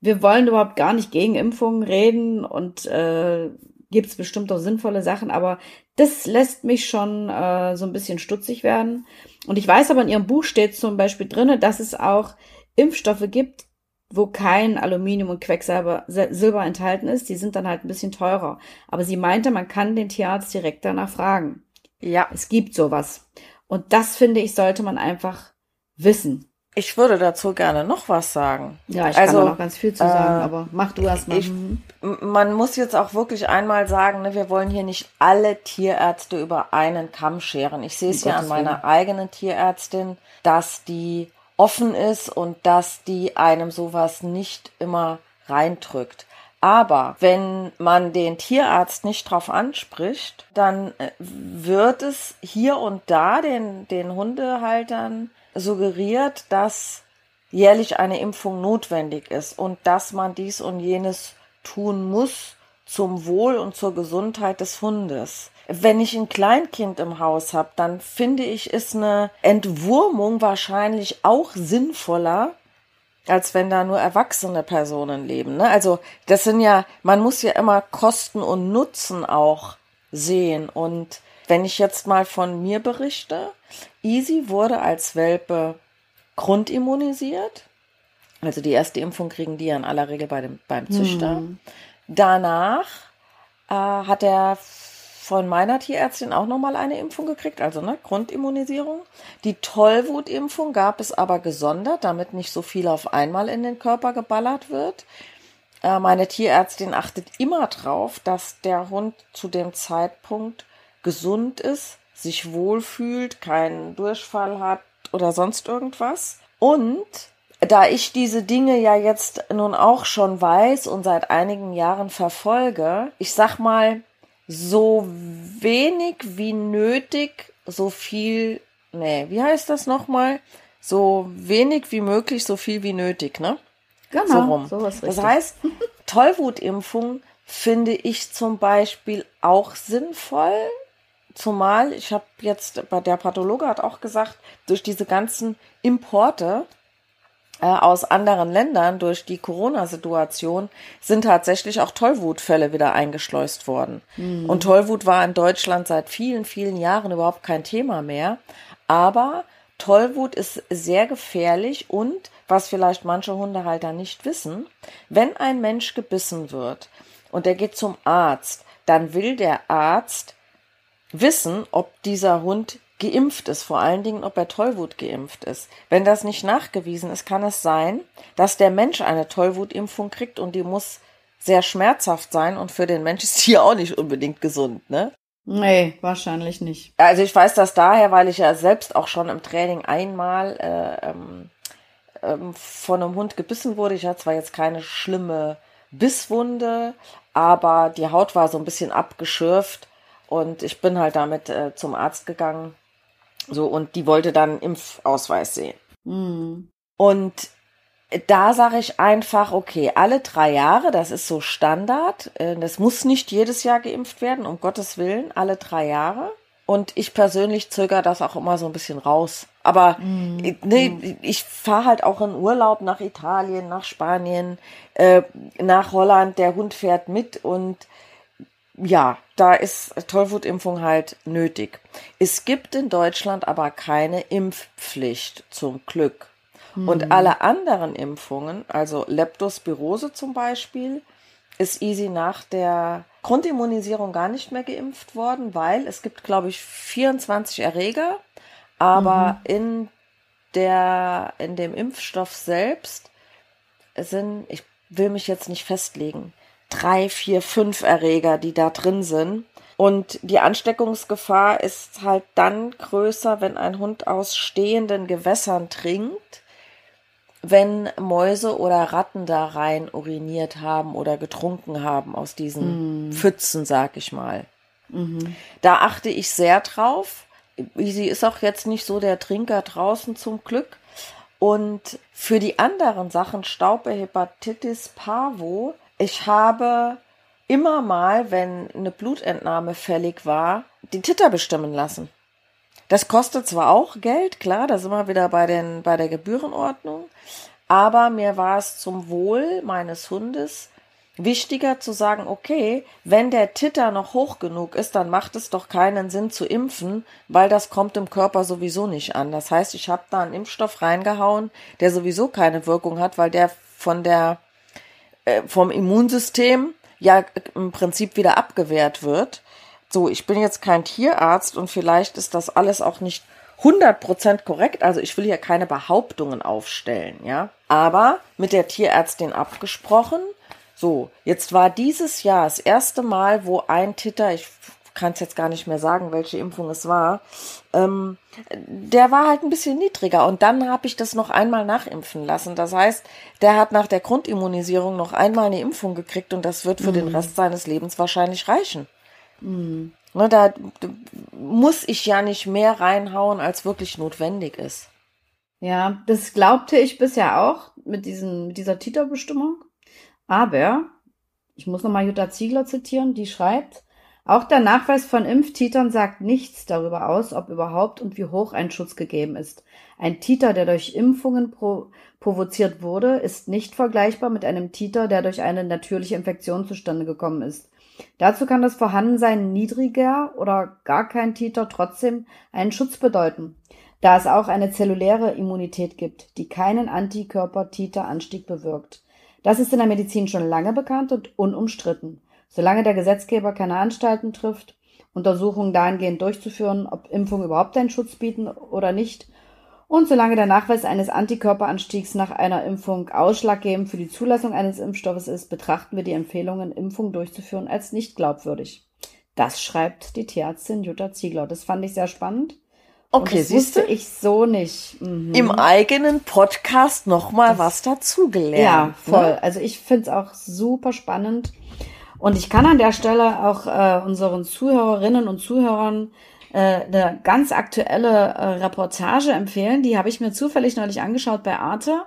Wir wollen überhaupt gar nicht gegen Impfungen reden und äh, gibt es bestimmt auch sinnvolle Sachen, aber das lässt mich schon äh, so ein bisschen stutzig werden. Und ich weiß aber, in ihrem Buch steht zum Beispiel drinne, dass es auch Impfstoffe gibt, wo kein Aluminium und Quecksilber Silber enthalten ist. Die sind dann halt ein bisschen teurer. Aber sie meinte, man kann den Tierarzt direkt danach fragen. Ja, es gibt sowas. Und das finde ich, sollte man einfach wissen. Ich würde dazu gerne noch was sagen. Ja, ich also, kann da noch ganz viel zu sagen, äh, aber mach du erst mal. Ich, man muss jetzt auch wirklich einmal sagen, ne, wir wollen hier nicht alle Tierärzte über einen Kamm scheren. Ich sehe es ja an meiner Willen. eigenen Tierärztin, dass die offen ist und dass die einem sowas nicht immer reindrückt. Aber wenn man den Tierarzt nicht drauf anspricht, dann äh, wird es hier und da den, den Hundehaltern suggeriert, dass jährlich eine Impfung notwendig ist und dass man dies und jenes tun muss zum Wohl und zur Gesundheit des Hundes. Wenn ich ein Kleinkind im Haus habe, dann finde ich, ist eine Entwurmung wahrscheinlich auch sinnvoller, als wenn da nur erwachsene Personen leben. Ne? Also das sind ja, man muss ja immer Kosten und Nutzen auch sehen. Und wenn ich jetzt mal von mir berichte, Easy wurde als Welpe grundimmunisiert. Also die erste Impfung kriegen die ja in aller Regel bei dem, beim Züchter. Hm. Danach äh, hat er von meiner Tierärztin auch nochmal eine Impfung gekriegt, also ne, Grundimmunisierung. Die Tollwutimpfung gab es aber gesondert, damit nicht so viel auf einmal in den Körper geballert wird. Äh, meine Tierärztin achtet immer drauf, dass der Hund zu dem Zeitpunkt gesund ist, sich wohlfühlt, keinen Durchfall hat oder sonst irgendwas. Und da ich diese Dinge ja jetzt nun auch schon weiß und seit einigen Jahren verfolge, ich sag mal, so wenig wie nötig, so viel, nee, wie heißt das nochmal? So wenig wie möglich, so viel wie nötig, ne? Genau, so rum. Sowas das heißt, Tollwutimpfung finde ich zum Beispiel auch sinnvoll, zumal ich habe jetzt, der Pathologe hat auch gesagt, durch diese ganzen Importe äh, aus anderen Ländern durch die Corona-Situation sind tatsächlich auch Tollwutfälle wieder eingeschleust worden. Mhm. Und Tollwut war in Deutschland seit vielen, vielen Jahren überhaupt kein Thema mehr. Aber Tollwut ist sehr gefährlich und, was vielleicht manche Hundehalter nicht wissen, wenn ein Mensch gebissen wird und er geht zum Arzt, dann will der Arzt wissen, ob dieser Hund geimpft ist, vor allen Dingen, ob er Tollwut geimpft ist. Wenn das nicht nachgewiesen ist, kann es sein, dass der Mensch eine Tollwutimpfung kriegt und die muss sehr schmerzhaft sein und für den Mensch ist die ja <laughs> auch nicht unbedingt gesund, ne? Nee, wahrscheinlich nicht. Also ich weiß das daher, weil ich ja selbst auch schon im Training einmal äh, ähm, ähm, von einem Hund gebissen wurde. Ich hatte zwar jetzt keine schlimme Bisswunde, aber die Haut war so ein bisschen abgeschürft und ich bin halt damit äh, zum Arzt gegangen so, und die wollte dann Impfausweis sehen. Mhm. Und da sage ich einfach, okay, alle drei Jahre, das ist so Standard. Äh, das muss nicht jedes Jahr geimpft werden, um Gottes Willen, alle drei Jahre. Und ich persönlich zögere das auch immer so ein bisschen raus. Aber mm, ne, mm. ich fahre halt auch in Urlaub nach Italien, nach Spanien, äh, nach Holland. Der Hund fährt mit und ja, da ist Tollwutimpfung halt nötig. Es gibt in Deutschland aber keine Impfpflicht zum Glück. Mhm. Und alle anderen Impfungen, also Leptospirose zum Beispiel, ist easy nach der Grundimmunisierung gar nicht mehr geimpft worden, weil es gibt, glaube ich, 24 Erreger, aber mhm. in der, in dem Impfstoff selbst sind, ich will mich jetzt nicht festlegen, drei, vier, fünf Erreger, die da drin sind. Und die Ansteckungsgefahr ist halt dann größer, wenn ein Hund aus stehenden Gewässern trinkt, wenn Mäuse oder Ratten da rein uriniert haben oder getrunken haben aus diesen mm. Pfützen, sag ich mal. Mhm. Da achte ich sehr drauf. Sie ist auch jetzt nicht so der Trinker draußen zum Glück. Und für die anderen Sachen, Staube, Hepatitis, Parvo, ich habe immer mal, wenn eine Blutentnahme fällig war, die Titter bestimmen lassen. Das kostet zwar auch Geld, klar, da sind wir wieder bei, den, bei der Gebührenordnung, aber mir war es zum Wohl meines Hundes wichtiger zu sagen, okay, wenn der Titter noch hoch genug ist, dann macht es doch keinen Sinn zu impfen, weil das kommt im Körper sowieso nicht an. Das heißt, ich habe da einen Impfstoff reingehauen, der sowieso keine Wirkung hat, weil der von der vom Immunsystem ja im Prinzip wieder abgewehrt wird. So, ich bin jetzt kein Tierarzt und vielleicht ist das alles auch nicht 100% korrekt. Also ich will hier keine Behauptungen aufstellen, ja. Aber mit der Tierärztin abgesprochen. So, jetzt war dieses Jahr das erste Mal, wo ein Titter, ich kann es jetzt gar nicht mehr sagen, welche Impfung es war, ähm, der war halt ein bisschen niedriger. Und dann habe ich das noch einmal nachimpfen lassen. Das heißt, der hat nach der Grundimmunisierung noch einmal eine Impfung gekriegt und das wird für mhm. den Rest seines Lebens wahrscheinlich reichen. Mhm. Ne, da muss ich ja nicht mehr reinhauen, als wirklich notwendig ist. Ja, das glaubte ich bisher auch mit, diesen, mit dieser Titerbestimmung. Aber Ich muss nochmal Jutta Ziegler zitieren, die schreibt, auch der Nachweis von Impftitern sagt nichts darüber aus, ob überhaupt und wie hoch ein Schutz gegeben ist. Ein Titer, der durch Impfungen pro provoziert wurde, ist nicht vergleichbar mit einem Titer, der durch eine natürliche Infektion zustande gekommen ist. Dazu kann das Vorhandensein niedriger oder gar kein Titer trotzdem einen Schutz bedeuten, da es auch eine zelluläre Immunität gibt, die keinen Antikörper-Titeranstieg bewirkt. Das ist in der Medizin schon lange bekannt und unumstritten. Solange der Gesetzgeber keine Anstalten trifft, Untersuchungen dahingehend durchzuführen, ob Impfungen überhaupt einen Schutz bieten oder nicht, und solange der Nachweis eines Antikörperanstiegs nach einer Impfung ausschlaggebend für die Zulassung eines Impfstoffes ist, betrachten wir die Empfehlungen, Impfungen durchzuführen, als nicht glaubwürdig. Das schreibt die Tierärztin Jutta Ziegler. Das fand ich sehr spannend. Okay, das wusste ich so nicht. Mhm. Im eigenen Podcast nochmal was dazugelernt. Ja, voll. Ne? Also ich finde es auch super spannend. Und ich kann an der Stelle auch äh, unseren Zuhörerinnen und Zuhörern äh, eine ganz aktuelle äh, Reportage empfehlen. Die habe ich mir zufällig neulich angeschaut bei Arte.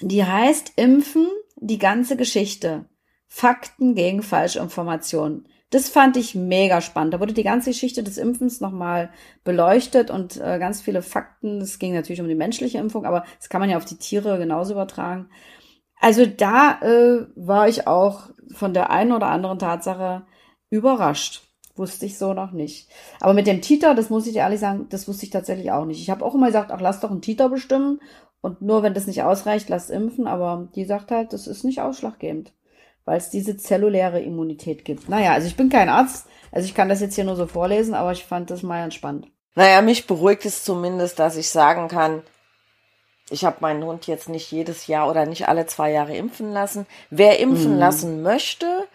Die heißt Impfen, die ganze Geschichte. Fakten gegen Falschinformationen. Das fand ich mega spannend. Da wurde die ganze Geschichte des Impfens nochmal beleuchtet und äh, ganz viele Fakten. Es ging natürlich um die menschliche Impfung, aber das kann man ja auf die Tiere genauso übertragen. Also da äh, war ich auch von der einen oder anderen Tatsache überrascht. Wusste ich so noch nicht. Aber mit dem Titer, das muss ich dir ehrlich sagen, das wusste ich tatsächlich auch nicht. Ich habe auch immer gesagt, ach, lass doch einen Titer bestimmen. Und nur wenn das nicht ausreicht, lass impfen. Aber die sagt halt, das ist nicht ausschlaggebend. Weil es diese zelluläre Immunität gibt. Naja, also ich bin kein Arzt. Also ich kann das jetzt hier nur so vorlesen, aber ich fand das mal entspannt. Naja, mich beruhigt es zumindest, dass ich sagen kann, ich habe meinen Hund jetzt nicht jedes Jahr oder nicht alle zwei Jahre impfen lassen. Wer impfen mhm. lassen möchte,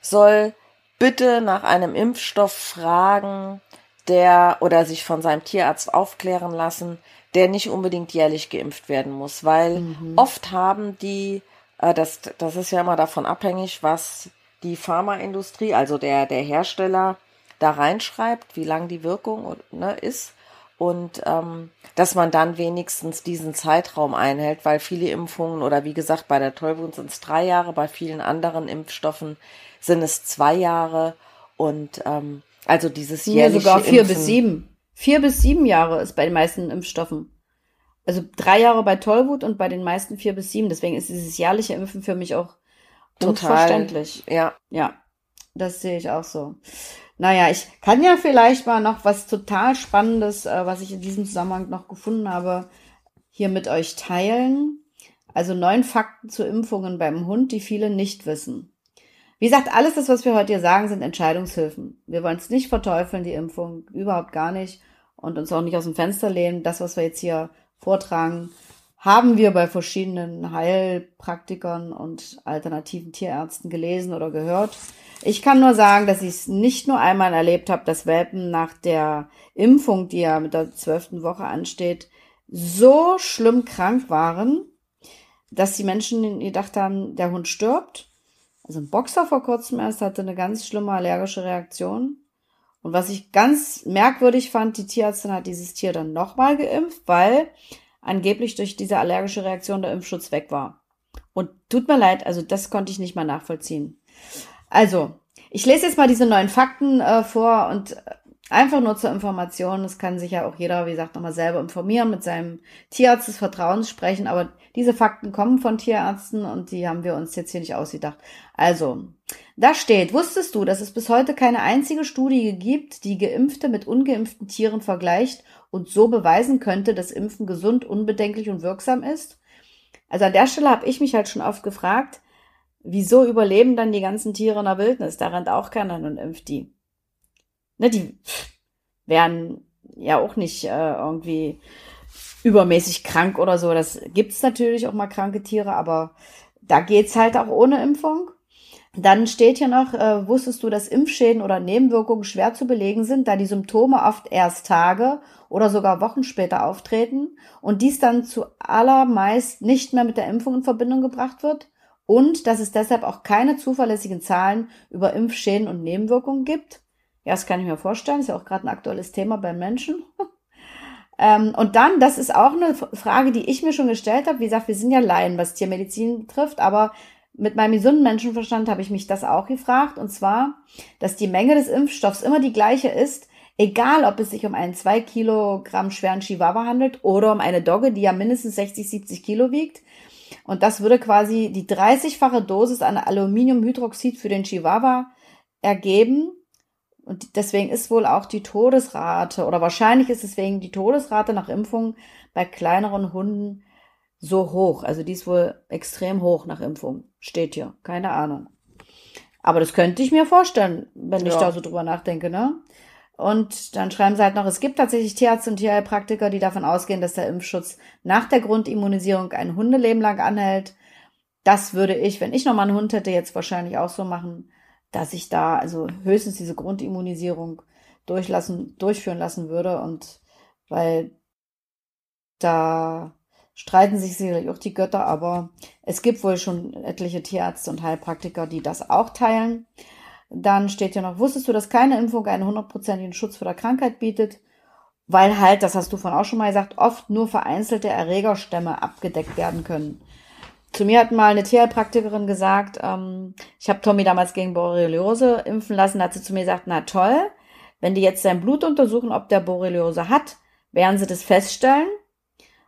soll bitte nach einem Impfstoff fragen, der oder sich von seinem Tierarzt aufklären lassen, der nicht unbedingt jährlich geimpft werden muss, weil mhm. oft haben die, äh, das, das ist ja immer davon abhängig, was die Pharmaindustrie, also der, der Hersteller, da reinschreibt, wie lang die Wirkung ne, ist und ähm, dass man dann wenigstens diesen Zeitraum einhält, weil viele Impfungen oder wie gesagt bei der Tollwund sind es drei Jahre, bei vielen anderen Impfstoffen sind es zwei Jahre und ähm, also dieses jährliche nee, sogar vier Impfen, bis sieben. Vier bis sieben Jahre ist bei den meisten Impfstoffen. Also drei Jahre bei Tollwut und bei den meisten vier bis sieben. Deswegen ist dieses jährliche Impfen für mich auch Total, unverständlich. Ja. Ja, das sehe ich auch so. Naja, ich kann ja vielleicht mal noch was total Spannendes, äh, was ich in diesem Zusammenhang noch gefunden habe, hier mit euch teilen. Also neun Fakten zu Impfungen beim Hund, die viele nicht wissen. Wie gesagt, alles das, was wir heute hier sagen, sind Entscheidungshilfen. Wir wollen es nicht verteufeln, die Impfung, überhaupt gar nicht. Und uns auch nicht aus dem Fenster lehnen. Das, was wir jetzt hier vortragen, haben wir bei verschiedenen Heilpraktikern und alternativen Tierärzten gelesen oder gehört. Ich kann nur sagen, dass ich es nicht nur einmal erlebt habe, dass Welpen nach der Impfung, die ja mit der zwölften Woche ansteht, so schlimm krank waren, dass die Menschen gedacht haben, der Hund stirbt. Also ein Boxer vor kurzem erst hatte eine ganz schlimme allergische Reaktion. Und was ich ganz merkwürdig fand, die Tierärztin hat dieses Tier dann nochmal geimpft, weil angeblich durch diese allergische Reaktion der Impfschutz weg war. Und tut mir leid, also das konnte ich nicht mal nachvollziehen. Also, ich lese jetzt mal diese neuen Fakten äh, vor und äh, einfach nur zur Information. Es kann sich ja auch jeder, wie gesagt, nochmal selber informieren, mit seinem Tierarzt des Vertrauens sprechen. Aber diese Fakten kommen von Tierärzten und die haben wir uns jetzt hier nicht ausgedacht. Also, da steht, wusstest du, dass es bis heute keine einzige Studie gibt, die Geimpfte mit ungeimpften Tieren vergleicht und so beweisen könnte, dass Impfen gesund, unbedenklich und wirksam ist? Also an der Stelle habe ich mich halt schon oft gefragt, wieso überleben dann die ganzen Tiere in der Wildnis? Da rennt auch keiner und impft die. Ne, die werden ja auch nicht äh, irgendwie übermäßig krank oder so. Das gibt's natürlich auch mal kranke Tiere, aber da geht's halt auch ohne Impfung. Dann steht hier noch, äh, wusstest du, dass Impfschäden oder Nebenwirkungen schwer zu belegen sind, da die Symptome oft erst Tage oder sogar Wochen später auftreten und dies dann zu allermeist nicht mehr mit der Impfung in Verbindung gebracht wird und dass es deshalb auch keine zuverlässigen Zahlen über Impfschäden und Nebenwirkungen gibt. Ja, das kann ich mir vorstellen, ist ja auch gerade ein aktuelles Thema bei Menschen. <laughs> ähm, und dann, das ist auch eine Frage, die ich mir schon gestellt habe. Wie gesagt, wir sind ja Laien, was Tiermedizin betrifft, aber mit meinem gesunden Menschenverstand habe ich mich das auch gefragt. Und zwar, dass die Menge des Impfstoffs immer die gleiche ist, egal ob es sich um einen zwei Kilogramm schweren Chihuahua handelt oder um eine Dogge, die ja mindestens 60, 70 Kilo wiegt. Und das würde quasi die 30-fache Dosis an Aluminiumhydroxid für den Chihuahua ergeben. Und deswegen ist wohl auch die Todesrate oder wahrscheinlich ist deswegen die Todesrate nach Impfung bei kleineren Hunden so hoch. Also die ist wohl extrem hoch nach Impfung. Steht hier. Keine Ahnung. Aber das könnte ich mir vorstellen, wenn ja. ich da so drüber nachdenke, ne? Und dann schreiben sie halt noch, es gibt tatsächlich Tierärzte und Tierheilpraktiker, die davon ausgehen, dass der Impfschutz nach der Grundimmunisierung ein Hundeleben lang anhält. Das würde ich, wenn ich nochmal einen Hund hätte, jetzt wahrscheinlich auch so machen, dass ich da also höchstens diese Grundimmunisierung durchlassen, durchführen lassen würde und weil da streiten sich sicherlich auch die Götter, aber es gibt wohl schon etliche Tierärzte und Heilpraktiker, die das auch teilen. Dann steht ja noch, wusstest du, dass keine Impfung einen hundertprozentigen Schutz vor der Krankheit bietet? Weil halt, das hast du von auch schon mal gesagt, oft nur vereinzelte Erregerstämme abgedeckt werden können. Zu mir hat mal eine Tierheilpraktikerin gesagt, ähm, ich habe Tommy damals gegen Borreliose impfen lassen, da hat sie zu mir gesagt, na toll, wenn die jetzt sein Blut untersuchen, ob der Borreliose hat, werden sie das feststellen.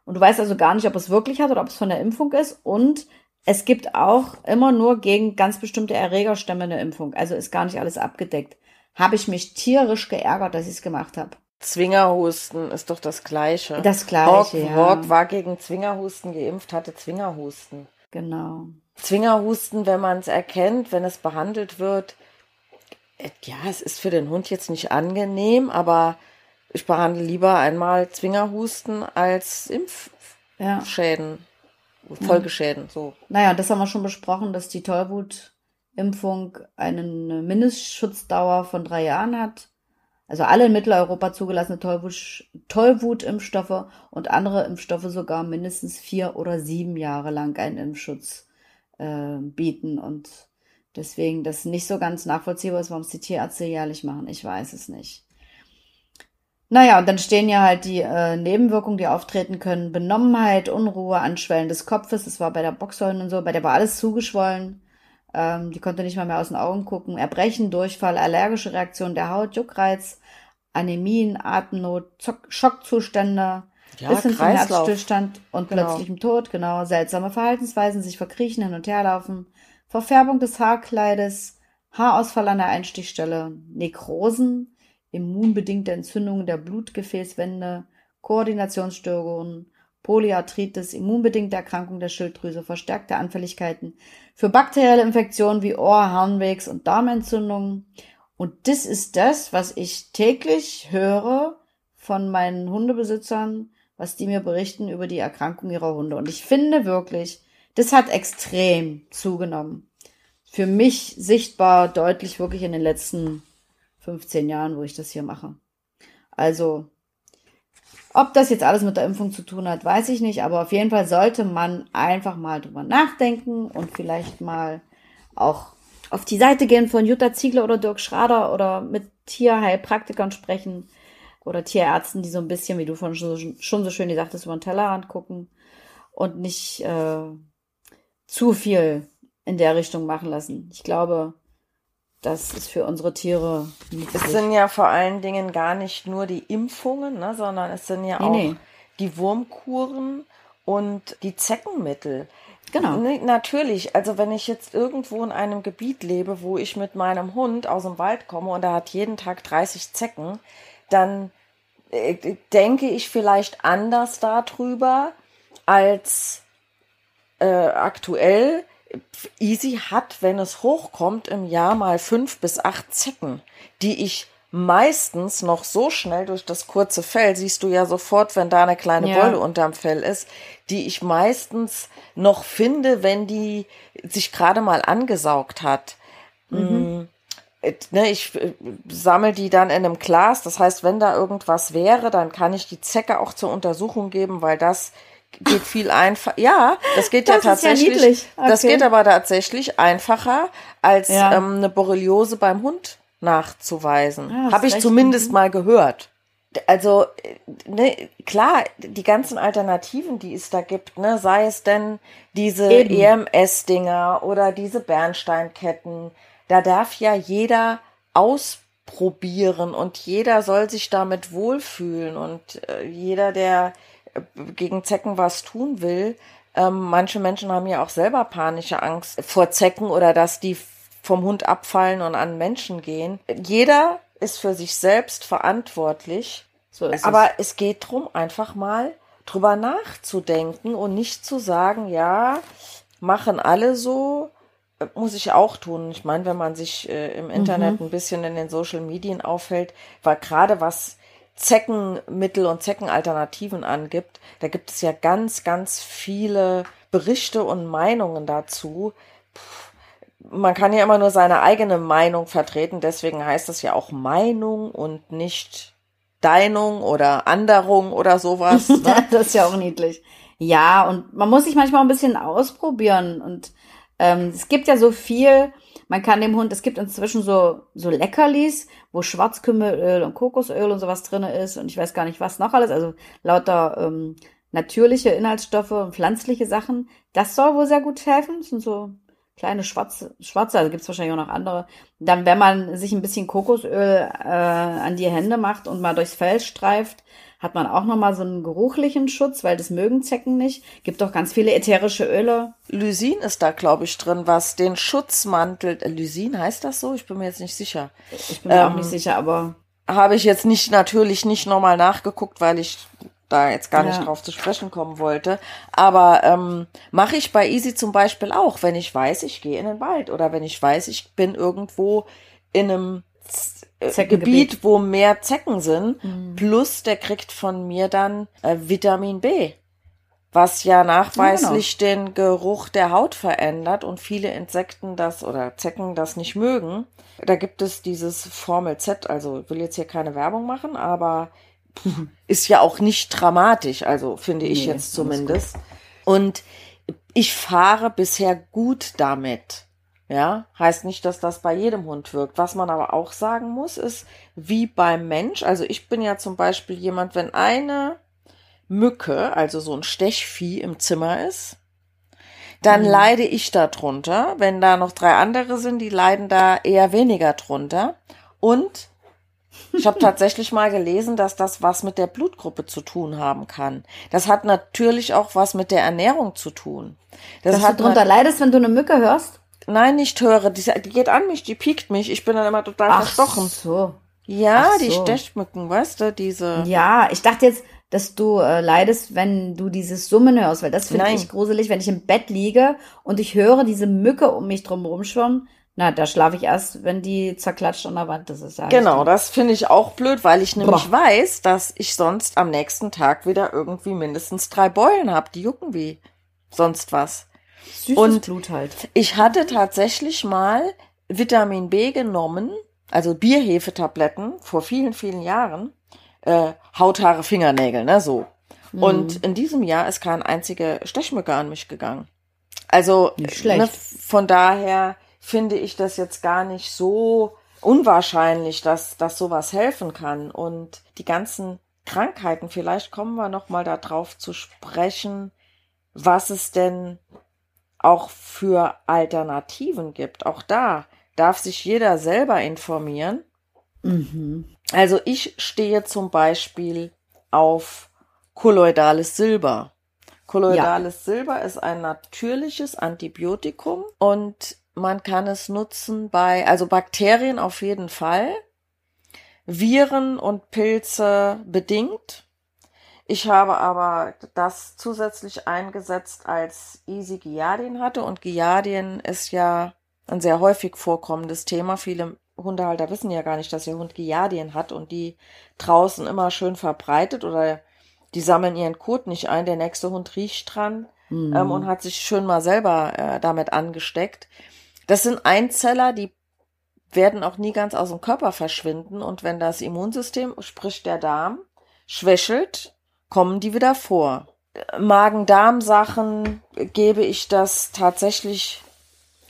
Und du weißt also gar nicht, ob es wirklich hat oder ob es von der Impfung ist. Und es gibt auch immer nur gegen ganz bestimmte Erregerstämme eine Impfung. Also ist gar nicht alles abgedeckt. Habe ich mich tierisch geärgert, dass ich es gemacht habe. Zwingerhusten ist doch das Gleiche. Das Gleiche, Rock, ja. War gegen Zwingerhusten geimpft, hatte Zwingerhusten. Genau. Zwingerhusten, wenn man es erkennt, wenn es behandelt wird, äh, ja, es ist für den Hund jetzt nicht angenehm, aber ich behandle lieber einmal Zwingerhusten als Impfschäden. Ja. Folgeschäden, so. Naja, das haben wir schon besprochen, dass die Tollwutimpfung eine Mindestschutzdauer von drei Jahren hat. Also alle in Mitteleuropa zugelassene Tollwut, Tollwutimpfstoffe und andere Impfstoffe sogar mindestens vier oder sieben Jahre lang einen Impfschutz äh, bieten. Und deswegen das nicht so ganz nachvollziehbar ist, warum es die Tierärzte jährlich machen. Ich weiß es nicht. Naja, und dann stehen ja halt die äh, Nebenwirkungen, die auftreten können. Benommenheit, Unruhe, Anschwellen des Kopfes. Das war bei der Boxhäunin und so. Bei der war alles zugeschwollen. Ähm, die konnte nicht mal mehr aus den Augen gucken. Erbrechen, Durchfall, allergische Reaktion der Haut, Juckreiz, Anämien, Atemnot, Zock Schockzustände. Ja, bis hin zum Herzstillstand und genau. plötzlichem Tod, genau. Seltsame Verhaltensweisen, sich verkriechen, hin und her laufen. Verfärbung des Haarkleides, Haarausfall an der Einstichstelle, Nekrosen, immunbedingte Entzündungen der Blutgefäßwände, Koordinationsstörungen, Polyarthritis, immunbedingte Erkrankung der Schilddrüse, verstärkte Anfälligkeiten für bakterielle Infektionen wie Ohr-, Harnwegs- und Darmentzündungen. Und das ist das, was ich täglich höre von meinen Hundebesitzern, was die mir berichten über die Erkrankung ihrer Hunde. Und ich finde wirklich, das hat extrem zugenommen. Für mich sichtbar deutlich wirklich in den letzten 15 Jahren, wo ich das hier mache. Also, ob das jetzt alles mit der Impfung zu tun hat, weiß ich nicht, aber auf jeden Fall sollte man einfach mal drüber nachdenken und vielleicht mal auch auf die Seite gehen von Jutta Ziegler oder Dirk Schrader oder mit Tierheilpraktikern sprechen oder Tierärzten, die so ein bisschen, wie du von schon, schon so schön gesagt hast, über den Tellerrand gucken und nicht äh, zu viel in der Richtung machen lassen. Ich glaube, das ist für unsere Tiere nützlich. Es sind ja vor allen Dingen gar nicht nur die Impfungen, ne, sondern es sind ja nee, auch nee. die Wurmkuren und die Zeckenmittel. Genau. Natürlich, also wenn ich jetzt irgendwo in einem Gebiet lebe, wo ich mit meinem Hund aus dem Wald komme und er hat jeden Tag 30 Zecken, dann äh, denke ich vielleicht anders darüber als äh, aktuell, Easy hat, wenn es hochkommt, im Jahr mal fünf bis acht Zecken, die ich meistens noch so schnell durch das kurze Fell, siehst du ja sofort, wenn da eine kleine ja. Beule unterm Fell ist, die ich meistens noch finde, wenn die sich gerade mal angesaugt hat. Mhm. Mm, ne, ich äh, sammle die dann in einem Glas. Das heißt, wenn da irgendwas wäre, dann kann ich die Zecke auch zur Untersuchung geben, weil das geht viel einfacher. Ja, das geht das ja tatsächlich. Ja okay. Das geht aber tatsächlich einfacher als ja. ähm, eine Borreliose beim Hund nachzuweisen. Ja, Habe ich zumindest mal gehört. also ne, klar, die ganzen Alternativen, die es da gibt, ne, sei es denn diese EMS-Dinger oder diese Bernsteinketten, da darf ja jeder ausprobieren und jeder soll sich damit wohlfühlen und äh, jeder, der äh, gegen Zecken was tun will, ähm, manche Menschen haben ja auch selber panische Angst vor Zecken oder dass die vom Hund abfallen und an Menschen gehen. Jeder ist für sich selbst verantwortlich. So ist aber es. es geht darum, einfach mal drüber nachzudenken und nicht zu sagen, ja, machen alle so, äh, muss ich auch tun. Ich meine, wenn man sich äh, im Internet mhm. ein bisschen in den Social Medien aufhält, weil gerade was Zeckenmittel und Zeckenalternativen angibt, da gibt es ja ganz, ganz viele Berichte und Meinungen dazu. man kann ja immer nur seine eigene Meinung vertreten, deswegen heißt es ja auch Meinung und nicht Deinung oder Anderung oder sowas. <laughs> Ne? das ist ja auch niedlich. Ja, und man muss sich manchmal ein bisschen ausprobieren und ähm, es gibt ja so viel, man kann dem Hund, es gibt inzwischen so, so Leckerlis, wo Schwarzkümmelöl und Kokosöl und sowas drinne ist und ich weiß gar nicht, was noch alles, also lauter ähm, natürliche Inhaltsstoffe und pflanzliche Sachen. Das soll wohl sehr gut helfen. Das sind so kleine schwarze, schwarze, also gibt's wahrscheinlich auch noch andere. Dann, wenn man sich ein bisschen Kokosöl äh, an die Hände macht und mal durchs Fell streift, hat man auch nochmal so einen geruchlichen Schutz, weil das mögen Zecken nicht. Gibt auch ganz viele ätherische Öle. Lysin ist da, glaube ich, drin, was den Schutzmantel. Äh, Lysin heißt das so? Ich bin mir jetzt nicht sicher. Ich bin mir ähm, auch nicht sicher, aber. Habe ich jetzt nicht natürlich nicht nochmal nachgeguckt, weil ich da jetzt gar nicht ja. drauf zu sprechen kommen wollte. Aber ähm, mache ich bei Easy zum Beispiel auch, wenn ich weiß, ich gehe in den Wald oder wenn ich weiß, ich bin irgendwo in einem äh, Gebiet, wo mehr Zecken sind, mhm. plus der kriegt von mir dann äh, Vitamin B, was ja nachweislich ja, genau. den Geruch der Haut verändert und viele Insekten das oder Zecken das nicht mögen. Da gibt es dieses Formel Z, also ich will jetzt hier keine Werbung machen, aber <laughs> ist ja auch nicht dramatisch, also finde ich nee, jetzt zumindest. Und ich fahre bisher gut damit. Ja, heißt nicht, dass das bei jedem Hund wirkt. Was man aber auch sagen muss, ist, wie beim Mensch, also ich bin ja zum Beispiel jemand, wenn eine Mücke, also so ein Stechvieh im Zimmer ist, dann mhm. leide ich da drunter. Wenn da noch drei andere sind, die leiden da eher weniger drunter. Und ich habe <laughs> tatsächlich mal gelesen, dass das was mit der Blutgruppe zu tun haben kann. Das hat natürlich auch was mit der Ernährung zu tun. Das dass hat du drunter leidest, wenn du eine Mücke hörst? Nein, nicht höre. Die, die geht an mich, die piekt mich. Ich bin dann immer total Ach verstochen. so. Ja, Ach die so. Stechmücken, weißt du, diese. Ja, ich dachte jetzt, dass du äh, leidest, wenn du dieses Summen hörst, weil das finde ich gruselig, wenn ich im Bett liege und ich höre diese Mücke um mich drum rumschwimmen. Na, da schlafe ich erst, wenn die zerklatscht an der Wand. Das ist ja Genau, das finde ich auch blöd, weil ich nämlich Boah. weiß, dass ich sonst am nächsten Tag wieder irgendwie mindestens drei Beulen habe. Die jucken wie sonst was. Süßes und Blut halt. Ich hatte tatsächlich mal Vitamin B genommen, also Bierhefetabletten vor vielen, vielen Jahren. Äh, Hauthaare, Fingernägel, ne, so. Mhm. Und in diesem Jahr ist kein einziger Stechmücke an mich gegangen. Also ne, von daher finde ich das jetzt gar nicht so unwahrscheinlich, dass, dass sowas helfen kann. Und die ganzen Krankheiten, vielleicht kommen wir noch mal darauf zu sprechen, was es denn auch für Alternativen gibt. Auch da darf sich jeder selber informieren. Mhm. Also ich stehe zum Beispiel auf kolloidales Silber. Kolloidales ja. Silber ist ein natürliches Antibiotikum und man kann es nutzen bei, also Bakterien auf jeden Fall, Viren und Pilze bedingt. Ich habe aber das zusätzlich eingesetzt, als Easy Giardien hatte. Und Giardien ist ja ein sehr häufig vorkommendes Thema. Viele Hundehalter wissen ja gar nicht, dass ihr Hund Giardien hat und die draußen immer schön verbreitet oder die sammeln ihren Kot nicht ein. Der nächste Hund riecht dran mhm. ähm, und hat sich schön mal selber äh, damit angesteckt. Das sind Einzeller, die werden auch nie ganz aus dem Körper verschwinden. Und wenn das Immunsystem, sprich der Darm, schwächelt, kommen die wieder vor. Magen-Darm-Sachen gebe ich das tatsächlich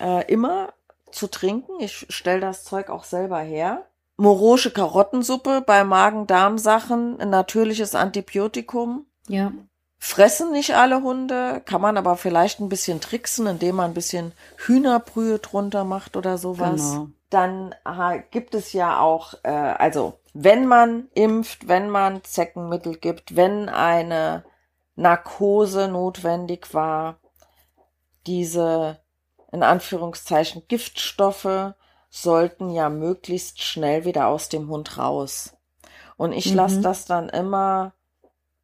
äh, immer zu trinken. Ich stelle das Zeug auch selber her. Morosche Karottensuppe bei Magen-Darm-Sachen, ein natürliches Antibiotikum. Ja. Fressen nicht alle Hunde, kann man aber vielleicht ein bisschen tricksen, indem man ein bisschen Hühnerbrühe drunter macht oder sowas. Genau. Dann gibt es ja auch, äh, also wenn man impft, wenn man Zeckenmittel gibt, wenn eine Narkose notwendig war, diese in Anführungszeichen Giftstoffe sollten ja möglichst schnell wieder aus dem Hund raus. Und ich Mhm. lasse das dann immer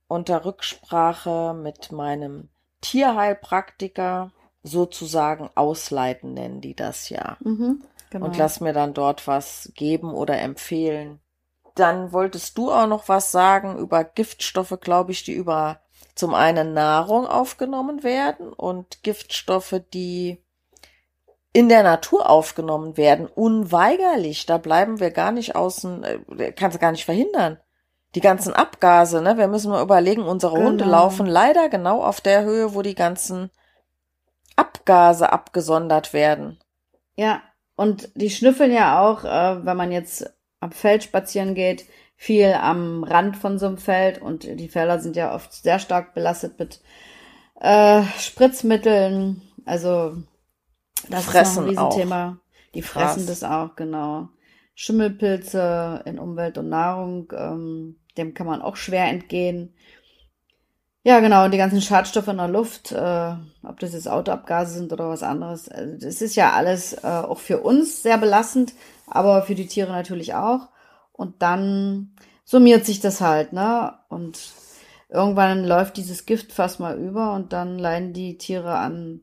unter Rücksprache mit meinem Tierheilpraktiker sozusagen ausleiten, nennen die das ja. Mhm. Genau. Und lass mir dann dort was geben oder empfehlen. Dann wolltest du auch noch was sagen über Giftstoffe, glaube ich, die über zum einen Nahrung aufgenommen werden und Giftstoffe, die in der Natur aufgenommen werden, unweigerlich. Da bleiben wir gar nicht außen, äh, kannst du gar nicht verhindern. Die ganzen Abgase, ne? Wir müssen mal überlegen, unsere Hunde Genau. laufen leider genau auf der Höhe, wo die ganzen Abgase abgesondert werden. Ja, und die schnüffeln ja auch, äh, wenn man jetzt am Feld spazieren geht, viel am Rand von so einem Feld und die Felder sind ja oft sehr stark belastet mit äh, Spritzmitteln. Also das Fressen ist noch ein Riesenthema. Die fressen Krass. das auch, genau. Schimmelpilze in Umwelt und Nahrung, ähm, dem kann man auch schwer entgehen. Ja, genau, und die ganzen Schadstoffe in der Luft, äh, ob das jetzt Autoabgase sind oder was anderes, also das ist ja alles äh, auch für uns sehr belastend, aber für die Tiere natürlich auch. Und dann summiert sich das halt, ne? Und irgendwann läuft dieses Gift fast mal über und dann leiden die Tiere an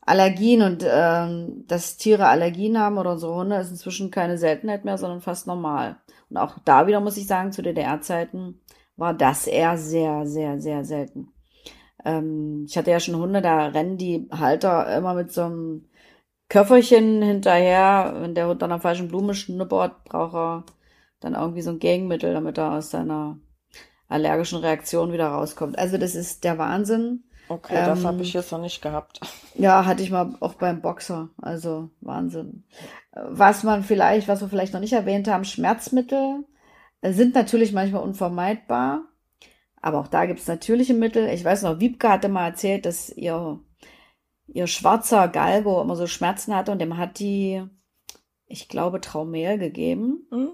Allergien und ähm, dass Tiere Allergien haben oder unsere Hunde ist inzwischen keine Seltenheit mehr, sondern fast normal. Und auch da wieder muss ich sagen, zu DDR-Zeiten war das eher sehr, sehr, sehr selten. Ähm, ich hatte ja schon Hunde, da rennen die Halter immer mit so einem Köfferchen hinterher. Wenn der Hund an der falschen Blume schnuppert, braucht er dann irgendwie so ein Gegenmittel, damit er aus seiner allergischen Reaktion wieder rauskommt. Also das ist der Wahnsinn. Okay, das Ähm, habe ich jetzt noch nicht gehabt. <laughs> Ja, hatte ich mal auch beim Boxer. Also Wahnsinn. Was man vielleicht, was wir vielleicht noch nicht erwähnt haben, Schmerzmittel sind natürlich manchmal unvermeidbar. Aber auch da gibt es natürliche Mittel. Ich weiß noch, Wiebke hatte mal erzählt, dass ihr, ihr schwarzer Galgo immer so Schmerzen hatte und dem hat die, ich glaube, Traumel gegeben. Hm?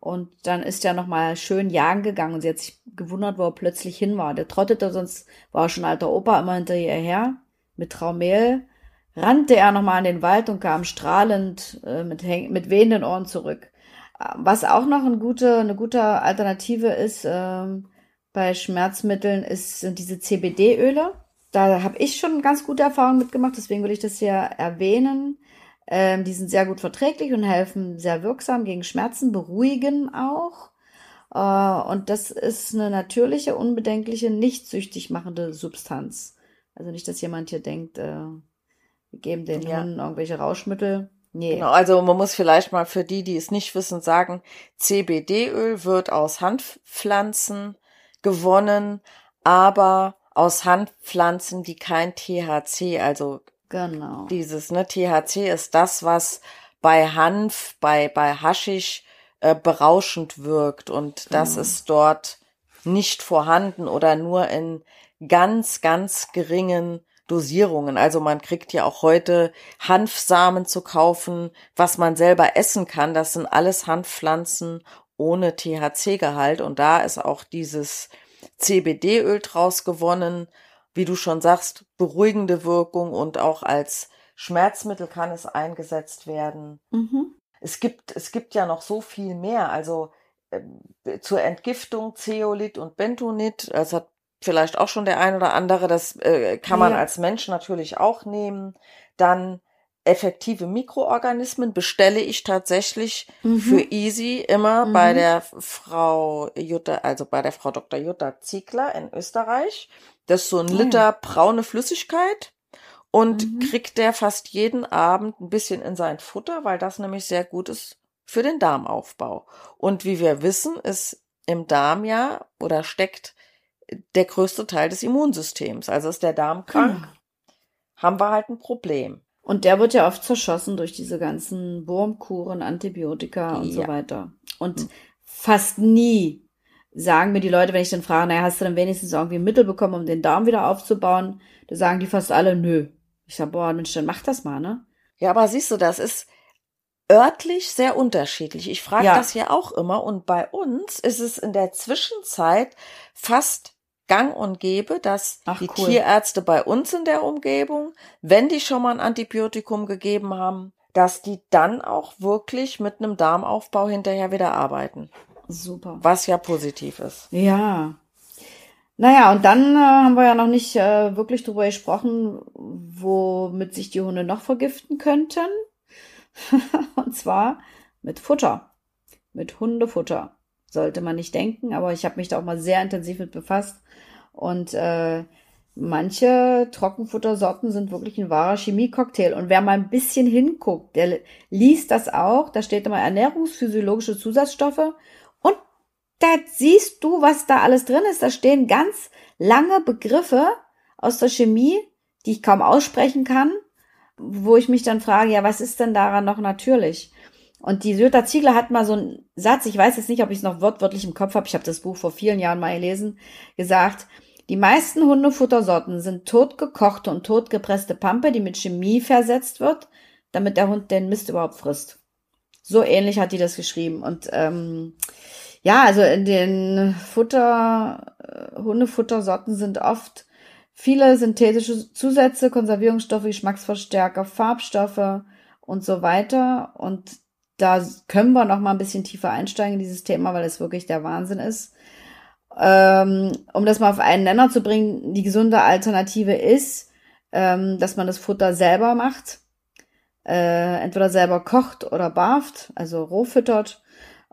Und dann ist er nochmal schön jagen gegangen und sie hat sich gewundert, wo er plötzlich hin war. Der trottete, sonst war er schon alter Opa immer hinter ihr her. Mit Traumel rannte er nochmal in den Wald und kam strahlend äh, mit, mit wehenden Ohren zurück. Äh, Was auch noch eine gute, eine gute Alternative ist ähm, bei Schmerzmitteln, ist, sind diese CBD-Öle. Da habe ich schon ganz gute Erfahrungen mitgemacht, deswegen will ich das hier erwähnen. Ähm, die sind sehr gut verträglich und helfen sehr wirksam gegen Schmerzen, beruhigen auch. Äh, und das ist eine natürliche, unbedenkliche, nicht süchtig machende Substanz. Also nicht, dass jemand hier denkt, äh, wir geben den Ja. Hunden irgendwelche Rauschmittel. Nee. Genau, also man muss vielleicht mal für die, die es nicht wissen, sagen, CBD-Öl wird aus Hanfpflanzen gewonnen, aber aus Hanfpflanzen, die kein THC, also Genau. dieses, ne, THC ist das, was bei Hanf, bei, bei Haschisch äh, berauschend wirkt und das Genau. ist dort nicht vorhanden oder nur in ganz, ganz geringen Dosierungen. Also man kriegt ja auch heute Hanfsamen zu kaufen, was man selber essen kann. Das sind alles Hanfpflanzen ohne THC-Gehalt und da ist auch dieses CBD-Öl draus gewonnen. Wie du schon sagst, beruhigende Wirkung und auch als Schmerzmittel kann es eingesetzt werden. Mhm. Es gibt, es gibt ja noch so viel mehr. Also ähm, zur Entgiftung Zeolit und Bentonit, das hat vielleicht auch schon der ein oder andere, das äh, kann man Ja. als Mensch natürlich auch nehmen. Dann effektive Mikroorganismen bestelle ich tatsächlich Mhm. für Easy immer bei Mhm. der Frau Jutta, also bei der Frau Dr. Jutta Ziegler in Österreich. Das ist so ein Ah. Liter braune Flüssigkeit und Mhm. kriegt der fast jeden Abend ein bisschen in sein Futter, weil das nämlich sehr gut ist für den Darmaufbau. Und wie wir wissen, ist im Darm ja oder steckt der größte Teil des Immunsystems. Also ist der Darm krank, Genau. haben wir halt ein Problem. Und der wird ja oft zerschossen durch diese ganzen Wurmkuren, Antibiotika und ja. so weiter. Und hm. fast nie sagen mir die Leute, wenn ich dann frage, naja, hast du denn wenigstens irgendwie Mittel bekommen, um den Darm wieder aufzubauen? Da sagen die fast alle, nö. Ich sag, boah, Mensch, dann mach das mal, ne? Ja, aber siehst du, das ist örtlich sehr unterschiedlich. Ich frage ja. das ja auch immer und bei uns ist es in der Zwischenzeit fast gang und gäbe, dass Ach, die cool. Tierärzte bei uns in der Umgebung, wenn die schon mal ein Antibiotikum gegeben haben, dass die dann auch wirklich mit einem Darmaufbau hinterher wieder arbeiten. Super. Was ja positiv ist. Ja. Naja, und dann äh, haben wir ja noch nicht äh, wirklich drüber gesprochen, womit sich die Hunde noch vergiften könnten. <laughs> und zwar mit Futter. Mit Hundefutter. Sollte man nicht denken, aber ich habe mich da auch mal sehr intensiv mit befasst. Und äh, manche Trockenfuttersorten sind wirklich ein wahrer Chemiecocktail. Und wer mal ein bisschen hinguckt, der liest das auch. Da steht immer ernährungsphysiologische Zusatzstoffe da siehst du, was da alles drin ist. Da stehen ganz lange Begriffe aus der Chemie, die ich kaum aussprechen kann, wo ich mich dann frage, ja, was ist denn daran noch natürlich? Und die Jutta Ziegler hat mal so einen Satz, ich weiß jetzt nicht, ob ich es noch wortwörtlich im Kopf habe, ich habe das Buch vor vielen Jahren mal gelesen, gesagt, die meisten Hundefuttersorten sind totgekochte und totgepresste Pampe, die mit Chemie versetzt wird, damit der Hund den Mist überhaupt frisst. So ähnlich hat die das geschrieben. Und ähm, ja, also in den Futter, äh, Hundefuttersorten sind oft viele synthetische Zusätze, Konservierungsstoffe, Geschmacksverstärker, Farbstoffe und so weiter. Und da können wir noch mal ein bisschen tiefer einsteigen in dieses Thema, weil es wirklich der Wahnsinn ist. Ähm, um das mal auf einen Nenner zu bringen, die gesunde Alternative ist, ähm, dass man das Futter selber macht. Äh, entweder selber kocht oder barft, also roh füttert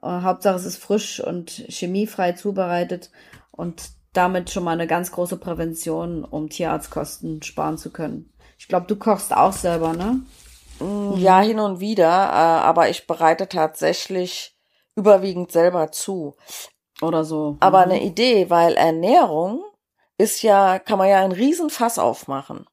Uh, Hauptsache es ist frisch und chemiefrei zubereitet und damit schon mal eine ganz große Prävention, um Tierarztkosten sparen zu können. Ich glaube, du kochst auch selber, ne? Mm, ja, hin und wieder, äh, aber ich bereite tatsächlich überwiegend selber zu. Oder so. Aber mhm. eine Idee, weil Ernährung ist ja, kann man ja einen Riesenfass aufmachen.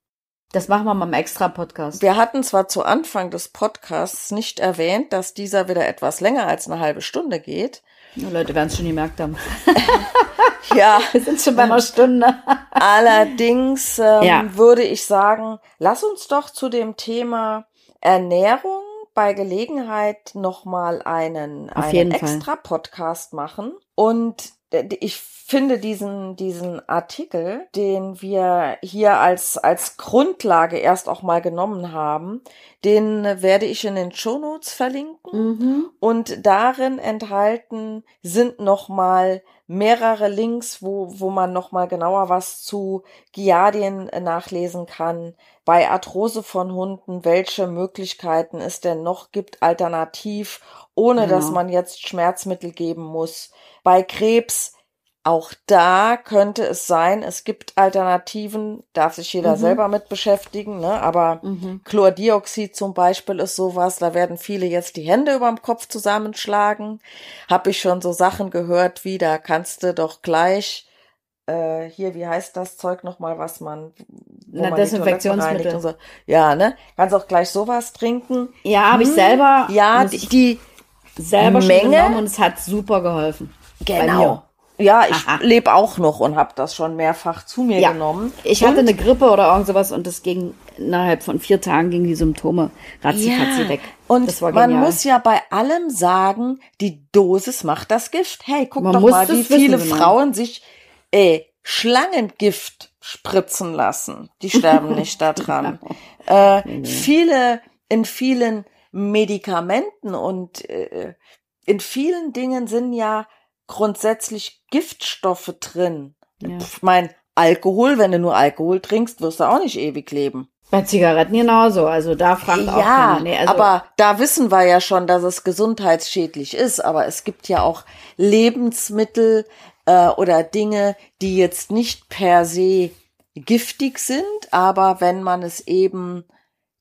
Das machen wir mal im Extra-Podcast. Wir hatten zwar zu Anfang des Podcasts nicht erwähnt, dass dieser wieder etwas länger als eine halbe Stunde geht. Ja, Leute werden es schon gemerkt haben. <laughs> <laughs> ja. Wir sind schon bei einer Stunde. Allerdings ähm, ja. würde ich sagen, lass uns doch zu dem Thema Ernährung bei Gelegenheit nochmal einen, einen Extra-Podcast machen. Und ich finde diesen, diesen Artikel, den wir hier als, als Grundlage erst auch mal genommen haben, den werde ich in den Show Notes verlinken. Mhm. Und darin enthalten sind nochmal mehrere Links, wo, wo man nochmal genauer was zu Giardien nachlesen kann. Bei Arthrose von Hunden, welche Möglichkeiten es denn noch gibt, alternativ, ohne genau. dass man jetzt Schmerzmittel geben muss. Bei Krebs, auch da könnte es sein, es gibt Alternativen, darf sich jeder mhm. selber mit beschäftigen, ne? aber mhm. Chlordioxid zum Beispiel ist sowas, da werden viele jetzt die Hände überm Kopf zusammenschlagen. Hab ich schon so Sachen gehört, wie da kannst du doch gleich äh, hier, wie heißt das Zeug nochmal, was man, Na, man Desinfektionsmittel. Und so. Ja, ne? Kannst auch gleich sowas trinken. Ja, habe hm. ich selber. Ja, die, die selber Menge und es hat super geholfen. Genau. Ja, ich lebe auch noch und habe das schon mehrfach zu mir ja. genommen. Ich und? hatte eine Grippe oder irgend sowas und das ging innerhalb von vier Tagen gingen die Symptome ratzifatzi ja. weg. Und man muss ja bei allem sagen, die Dosis macht das Gift. Hey, guck man doch mal, wie viele wissen, genau. Frauen sich äh, Schlangengift spritzen lassen. Die sterben <laughs> nicht daran. Genau. Äh, nee, nee. Viele in vielen Medikamenten und äh, in vielen Dingen sind ja grundsätzlich Giftstoffe drin. Ja. Ich mein, Alkohol, wenn du nur Alkohol trinkst, wirst du auch nicht ewig leben. Bei Zigaretten genauso, also da fragt ja, auch keiner. Nee, also aber da wissen wir ja schon, dass es gesundheitsschädlich ist, aber es gibt ja auch Lebensmittel äh, oder Dinge, die jetzt nicht per se giftig sind, aber wenn man es eben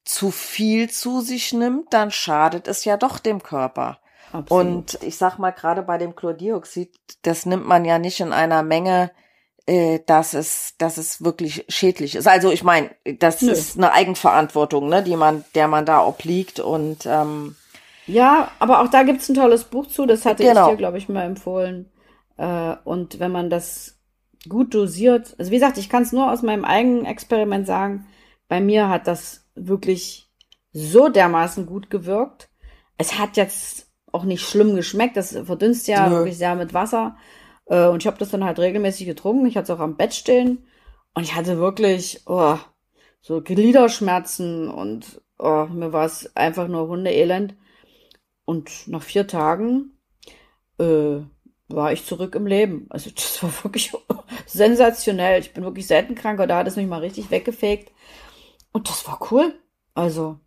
zu viel zu sich nimmt, dann schadet es ja doch dem Körper. Absolut. Und ich sag mal, gerade bei dem Chlordioxid, das nimmt man ja nicht in einer Menge, äh, dass es, dass es wirklich schädlich ist. Also ich meine, das Nö. ist eine Eigenverantwortung, ne, die man, der man da obliegt und ähm, ja, aber auch da gibt's ein tolles Buch zu, das hatte genau. ich dir, glaube ich, mal empfohlen. Äh, und wenn man das gut dosiert, also wie gesagt, ich kann es nur aus meinem eigenen Experiment sagen, bei mir hat das wirklich so dermaßen gut gewirkt. Es hat jetzt auch nicht schlimm geschmeckt, das verdünst ja Nö. wirklich sehr mit Wasser. Äh, und ich habe das dann halt regelmäßig getrunken. Ich hatte es auch am Bett stehen. Und ich hatte wirklich oh, so Gliederschmerzen und oh, mir war es einfach nur Hundeelend. Und nach vier Tagen äh, war ich zurück im Leben. Also das war wirklich <laughs> sensationell. Ich bin wirklich selten krank, aber da hat es mich mal richtig weggefegt. Und das war cool. Also,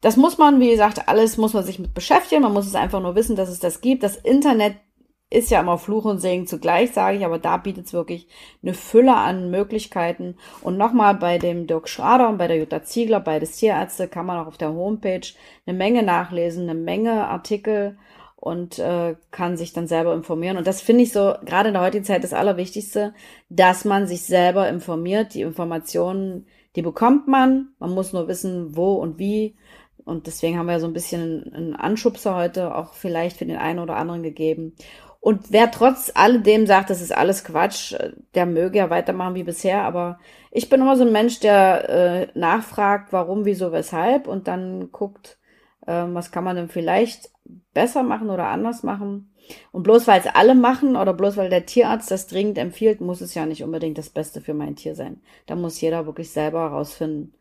das muss man, wie gesagt, alles muss man sich mit beschäftigen. Man muss es einfach nur wissen, dass es das gibt. Das Internet ist ja immer Fluch und Segen zugleich, sage ich, aber da bietet es wirklich eine Fülle an Möglichkeiten. Und nochmal bei dem Dirk Schrader und bei der Jutta Ziegler, beides Tierärzte, kann man auch auf der Homepage eine Menge nachlesen, eine Menge Artikel und äh, kann sich dann selber informieren. Und das finde ich so, gerade in der heutigen Zeit das Allerwichtigste, dass man sich selber informiert. Die Informationen, die bekommt man. Man muss nur wissen, wo und wie. Und deswegen haben wir so ein bisschen einen Anschubser heute auch vielleicht für den einen oder anderen gegeben. Und wer trotz alledem sagt, das ist alles Quatsch, der möge ja weitermachen wie bisher. Aber ich bin immer so ein Mensch, der äh, nachfragt, warum, wieso, weshalb und dann guckt, äh, was kann man denn vielleicht besser machen oder anders machen. Und bloß weil es alle machen oder bloß weil der Tierarzt das dringend empfiehlt, muss es ja nicht unbedingt das Beste für mein Tier sein. Da muss jeder wirklich selber herausfinden,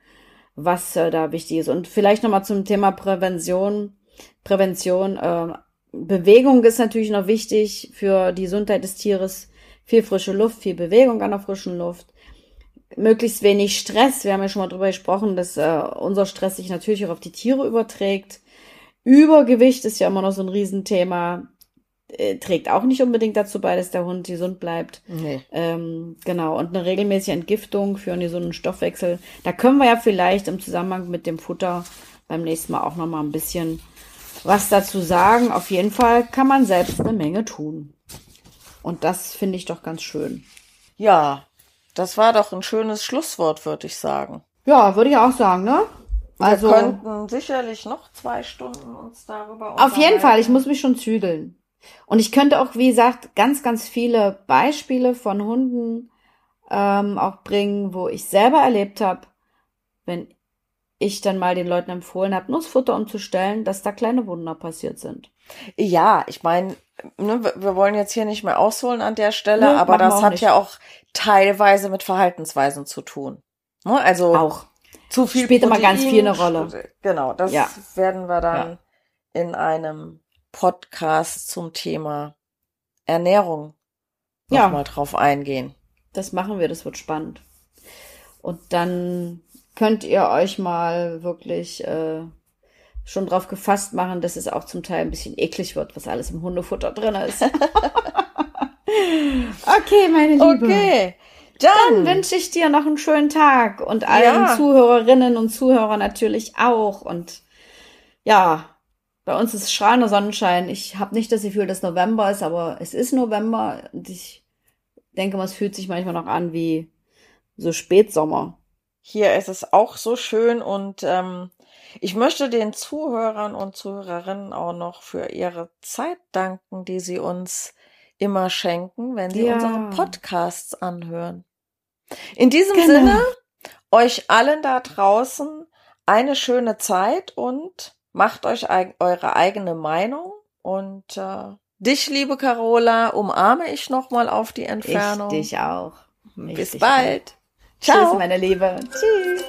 was äh, da wichtig ist. Und vielleicht nochmal zum Thema Prävention. Prävention, äh, Bewegung ist natürlich noch wichtig für die Gesundheit des Tieres. Viel frische Luft, viel Bewegung an der frischen Luft. Möglichst wenig Stress. Wir haben ja schon mal drüber gesprochen, dass äh, unser Stress sich natürlich auch auf die Tiere überträgt. Übergewicht ist ja immer noch so ein Riesenthema. Äh, trägt auch nicht unbedingt dazu bei, dass der Hund gesund bleibt. Nee. Ähm, genau. Und eine regelmäßige Entgiftung für einen gesunden Stoffwechsel. Da können wir ja vielleicht im Zusammenhang mit dem Futter beim nächsten Mal auch noch mal ein bisschen was dazu sagen. Auf jeden Fall kann man selbst eine Menge tun. Und das finde ich doch ganz schön. Ja, das war doch ein schönes Schlusswort, würde ich sagen. Ja, würde ich auch sagen, ne? Also, Wir könnten sicherlich noch zwei Stunden uns darüber Auf jeden Fall, ich muss mich schon zügeln. Und ich könnte auch, wie gesagt, ganz, ganz viele Beispiele von Hunden ähm, auch bringen, wo ich selber erlebt habe, wenn ich dann mal den Leuten empfohlen habe, Nussfutter umzustellen, dass da kleine Wunder passiert sind. Ja, ich meine, ne, wir wollen jetzt hier nicht mehr ausholen an der Stelle, ne, aber das hat nicht. ja auch teilweise mit Verhaltensweisen zu tun. Ne? Also auch zu viel spielt Protein, immer ganz viel eine Rolle. Genau, das ja. werden wir dann ja. in einem Podcast zum Thema Ernährung ja. mal drauf eingehen. Das machen wir, das wird spannend. Und dann könnt ihr euch mal wirklich äh, schon drauf gefasst machen, dass es auch zum Teil ein bisschen eklig wird, was alles im Hundefutter drin ist. <laughs> okay, meine Liebe. Okay. Dann, Dann wünsche ich dir noch einen schönen Tag und allen ja. Zuhörerinnen und Zuhörern natürlich auch. Und ja, bei uns ist strahlender Sonnenschein. Ich habe nicht das Gefühl, dass November ist, aber es ist November und ich denke mal, es fühlt sich manchmal noch an wie so Spätsommer. Hier ist es auch so schön und ähm, ich möchte den Zuhörern und Zuhörerinnen auch noch für ihre Zeit danken, die sie uns immer schenken, wenn sie ja. unsere Podcasts anhören. In diesem genau. Sinne, euch allen da draußen eine schöne Zeit und macht euch eure eigene Meinung und äh, dich, liebe Carola, umarme ich nochmal auf die Entfernung. Ich dich auch. Bis bald. Ciao. Tschüss, meine Liebe. Tschüss.